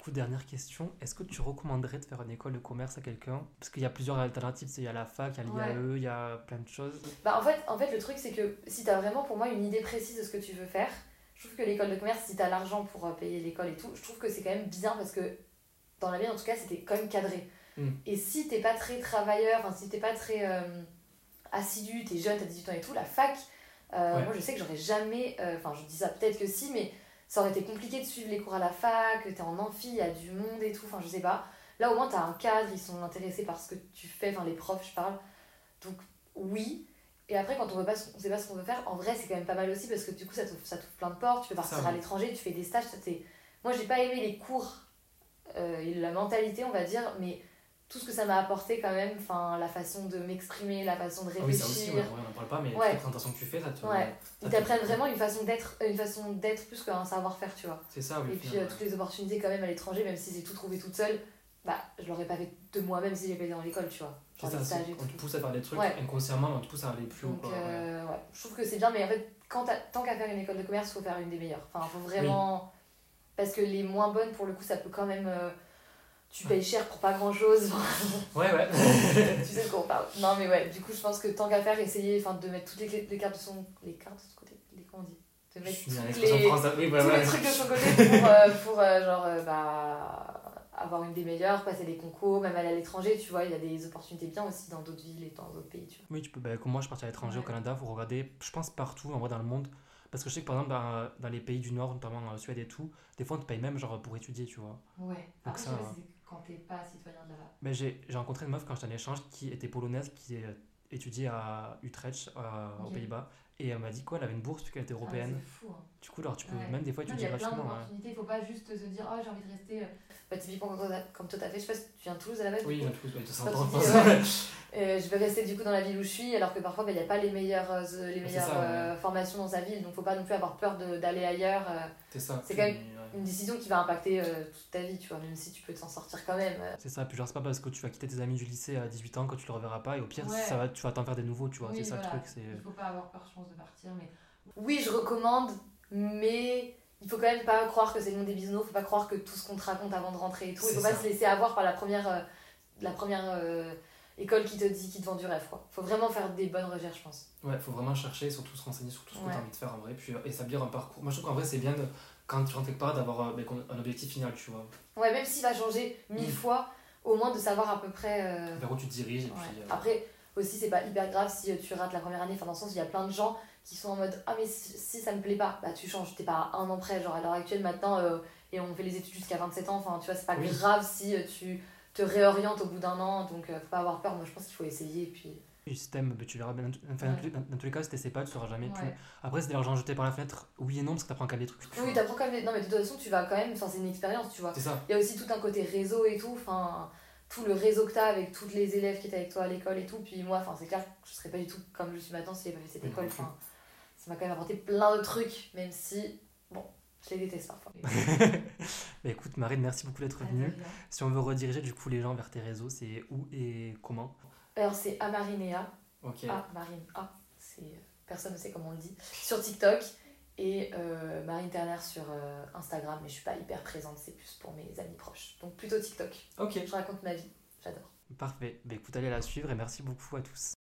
Coup, dernière question. Est-ce que tu recommanderais de faire une école de commerce à quelqu'un? Parce qu'il y a plusieurs alternatives. tu Il y a la fac, il y a Ouais. l'IAE, il y a plein de choses. Bah en fait, en fait le truc c'est que si t'as vraiment pour moi une idée précise de ce que tu veux faire, je trouve que l'école de commerce, si t'as l'argent pour euh, payer l'école et tout, je trouve que c'est quand même bien parce que dans la mienne en tout cas c'était quand même cadré. Mm. Et si t'es pas très travailleur, enfin si t'es pas très euh, assidu, t'es jeune, t'as 18 ans et tout, la fac, euh, Ouais. moi je sais que j'aurais jamais, euh, enfin je dis ça peut-être que si, mais ça aurait été compliqué de suivre les cours à la fac, t'es en amphi, il y a du monde et tout, enfin je sais pas. Là au moins t'as un cadre, ils sont intéressés par ce que tu fais, enfin les profs je parle. Donc oui, et après, quand on veut pas, on sait pas ce qu'on veut faire, en vrai, c'est quand même pas mal aussi parce que du coup, ça t'ouvre ça t'ouvre plein de portes. Tu peux partir Ça, à oui. l'étranger, tu fais des stages. ça, t'es- Moi, j'ai pas aimé les cours euh, et la mentalité, on va dire, mais tout ce que ça m'a apporté quand même, enfin, la façon de m'exprimer, la façon de Ah oui, ça réfléchir. aussi, ouais, ouais, on en parle pas, mais Ouais. la présentation que tu fais, ça te. Ouais. Ils t'apprennent vraiment une façon d'être, une façon d'être plus qu'un savoir-faire, tu vois. C'est ça, oui. Et puis euh, toutes les opportunités quand même à l'étranger, même si j'ai tout trouvé toute seule, bah, je l'aurais pas fait de moi-même si été dans l'école, tu vois. C'est Genre ça, les stages on te pousse à faire des trucs Ouais. inconsciemment, on te pousse à aller plus haut. Donc, quoi, ouais. euh, ouais. je trouve que c'est bien, mais en fait, quand tant qu'à faire une école de commerce, faut faire une des meilleures. Enfin, faut vraiment. Parce que les moins bonnes, pour le coup, ça peut quand même. euh, Tu payes cher pour pas grand chose. Ouais, ouais. tu sais de quoi on parle. Non, mais ouais, du coup, je pense que tant qu'à faire, essayer enfin, de mettre toutes les, clés- les cartes de son. Les cartes de son côté Les comment on dit? De mettre toutes les. Oui, tous ouais, ouais. les trucs de son côté pour, euh, pour euh, genre, euh, bah, avoir une des meilleures, passer des concours, même aller à l'étranger, tu vois. Il y a des opportunités bien aussi dans d'autres villes et dans d'autres pays, tu vois. Oui, tu peux, bah, comme moi, je suis parti à l'étranger Ouais. au Canada, faut regarder, je pense, partout en vrai dans le monde. Parce que je sais que par exemple, dans, dans les pays du Nord, notamment en Suède et tout, des fois on te paye même genre pour étudier, tu vois. Ouais. Après, Après, ça, je quand t'es pas citoyen de là-bas. Mais j'ai rencontré une meuf quand j'étais en échange qui était polonaise, qui euh, étudiait à Utrecht, euh, aux. Pays-Bas. Et elle m'a dit quoi, elle avait une bourse puisqu'elle était européenne. Ah, c'est fou, hein. Du coup, alors tu peux Ouais. même des fois il y étudier plein gratuitement. ouais. il faut pas juste se dire oh j'ai envie de rester. euh. Bah, typiquement comme toi, comme toi t'as fait, je sais pas si tu viens de Toulouse à la base. Oui, du coup. je Quand tu je dis, pense. ouais, euh, je vais rester du coup dans la ville où je suis, alors que parfois il n'y a pas les meilleures, euh, les meilleures ça, ouais. euh, formations dans sa ville, donc faut pas non plus avoir peur de- d'aller ailleurs. euh. C'est ça. C'est quand même- ouais. une décision qui va impacter euh, toute ta vie, tu vois, même si tu peux t'en sortir quand même. euh. C'est ça, puis genre c'est pas parce que tu vas quitter tes amis du lycée à 18 ans que tu le reverras pas, et au pire, Ouais. ça va, tu vas t'en faire des nouveaux, tu vois. Oui, c'est ça voilà. le truc, c'est. faut pas avoir peur, je pense, de partir. Mais... Oui, je recommande, mais il faut quand même pas croire que c'est le monde des bisounours, faut pas croire que tout ce qu'on te raconte avant de rentrer et tout. Il faut pas se laisser avoir par la première, euh, la première euh, école qui te dit, qui te vend du rêve. Quoi. Faut vraiment faire des bonnes recherches, je pense. Ouais, faut vraiment chercher, surtout se renseigner sur tout ce que Ouais. tu as envie de faire en vrai, puis euh, établir un parcours. Moi je trouve qu'en vrai c'est bien de, quand tu rentres quelque part d'avoir ben, un objectif final, tu vois, Ouais, même s'il va changer mille Mm. fois, au moins de savoir à peu près. euh, vers où tu te diriges, et Ouais. puis. Après, aussi, c'est pas hyper grave si tu rates la première année. Enfin, dans le sens, il y a plein de gens qui sont en mode Ah, mais si, si ça me plaît pas, bah tu changes. T'es pas à un an près. Genre, à l'heure actuelle, maintenant, euh, et on fait les études jusqu'à 27 ans. Enfin, tu vois, c'est pas Oui. grave si euh, tu te réorientes au bout d'un an. Donc, euh, faut pas avoir peur. Moi, je pense qu'il faut essayer. Et puis. Le système, ben, tu verras. bien. Enfin, dans, Ouais. tous les- dans- dans tous les cas, si t'essaies pas, tu sauras jamais plus. Après, c'est de l'argent jeté par la fenêtre, oui et non, parce que t'apprends qu'à des trucs. Oui, t'apprends quand même. Non, mais de toute façon, tu vas quand même. Enfin, c'est une expérience, tu vois. C'est ça. Il y a aussi tout un côté réseau et tout. Enfin, tout le réseau que t'as avec tous les élèves qui étaient avec toi à l'école et tout. Puis moi, enfin, c'est clair je serais pas du tout comme je suis maintenant si j'avais pas fait cette école. Enfin, ça m'a quand même apporté plein de trucs, même si, bon, je les déteste parfois. Bah, écoute, Marine, merci beaucoup d'être venue. Si on veut rediriger du coup les gens vers tes réseaux, c'est où et comment? Alors, c'est Amarinéa. Ok. Ah, Marine A. C'est, euh, personne ne sait comment on le dit. Sur TikTok. Et euh, Marine Terner sur euh, Instagram. Mais je suis pas hyper présente, c'est plus pour mes amis proches. Donc plutôt TikTok. Ok. Je raconte ma vie. J'adore. Parfait. Bah, écoute, allez la suivre et merci beaucoup à tous.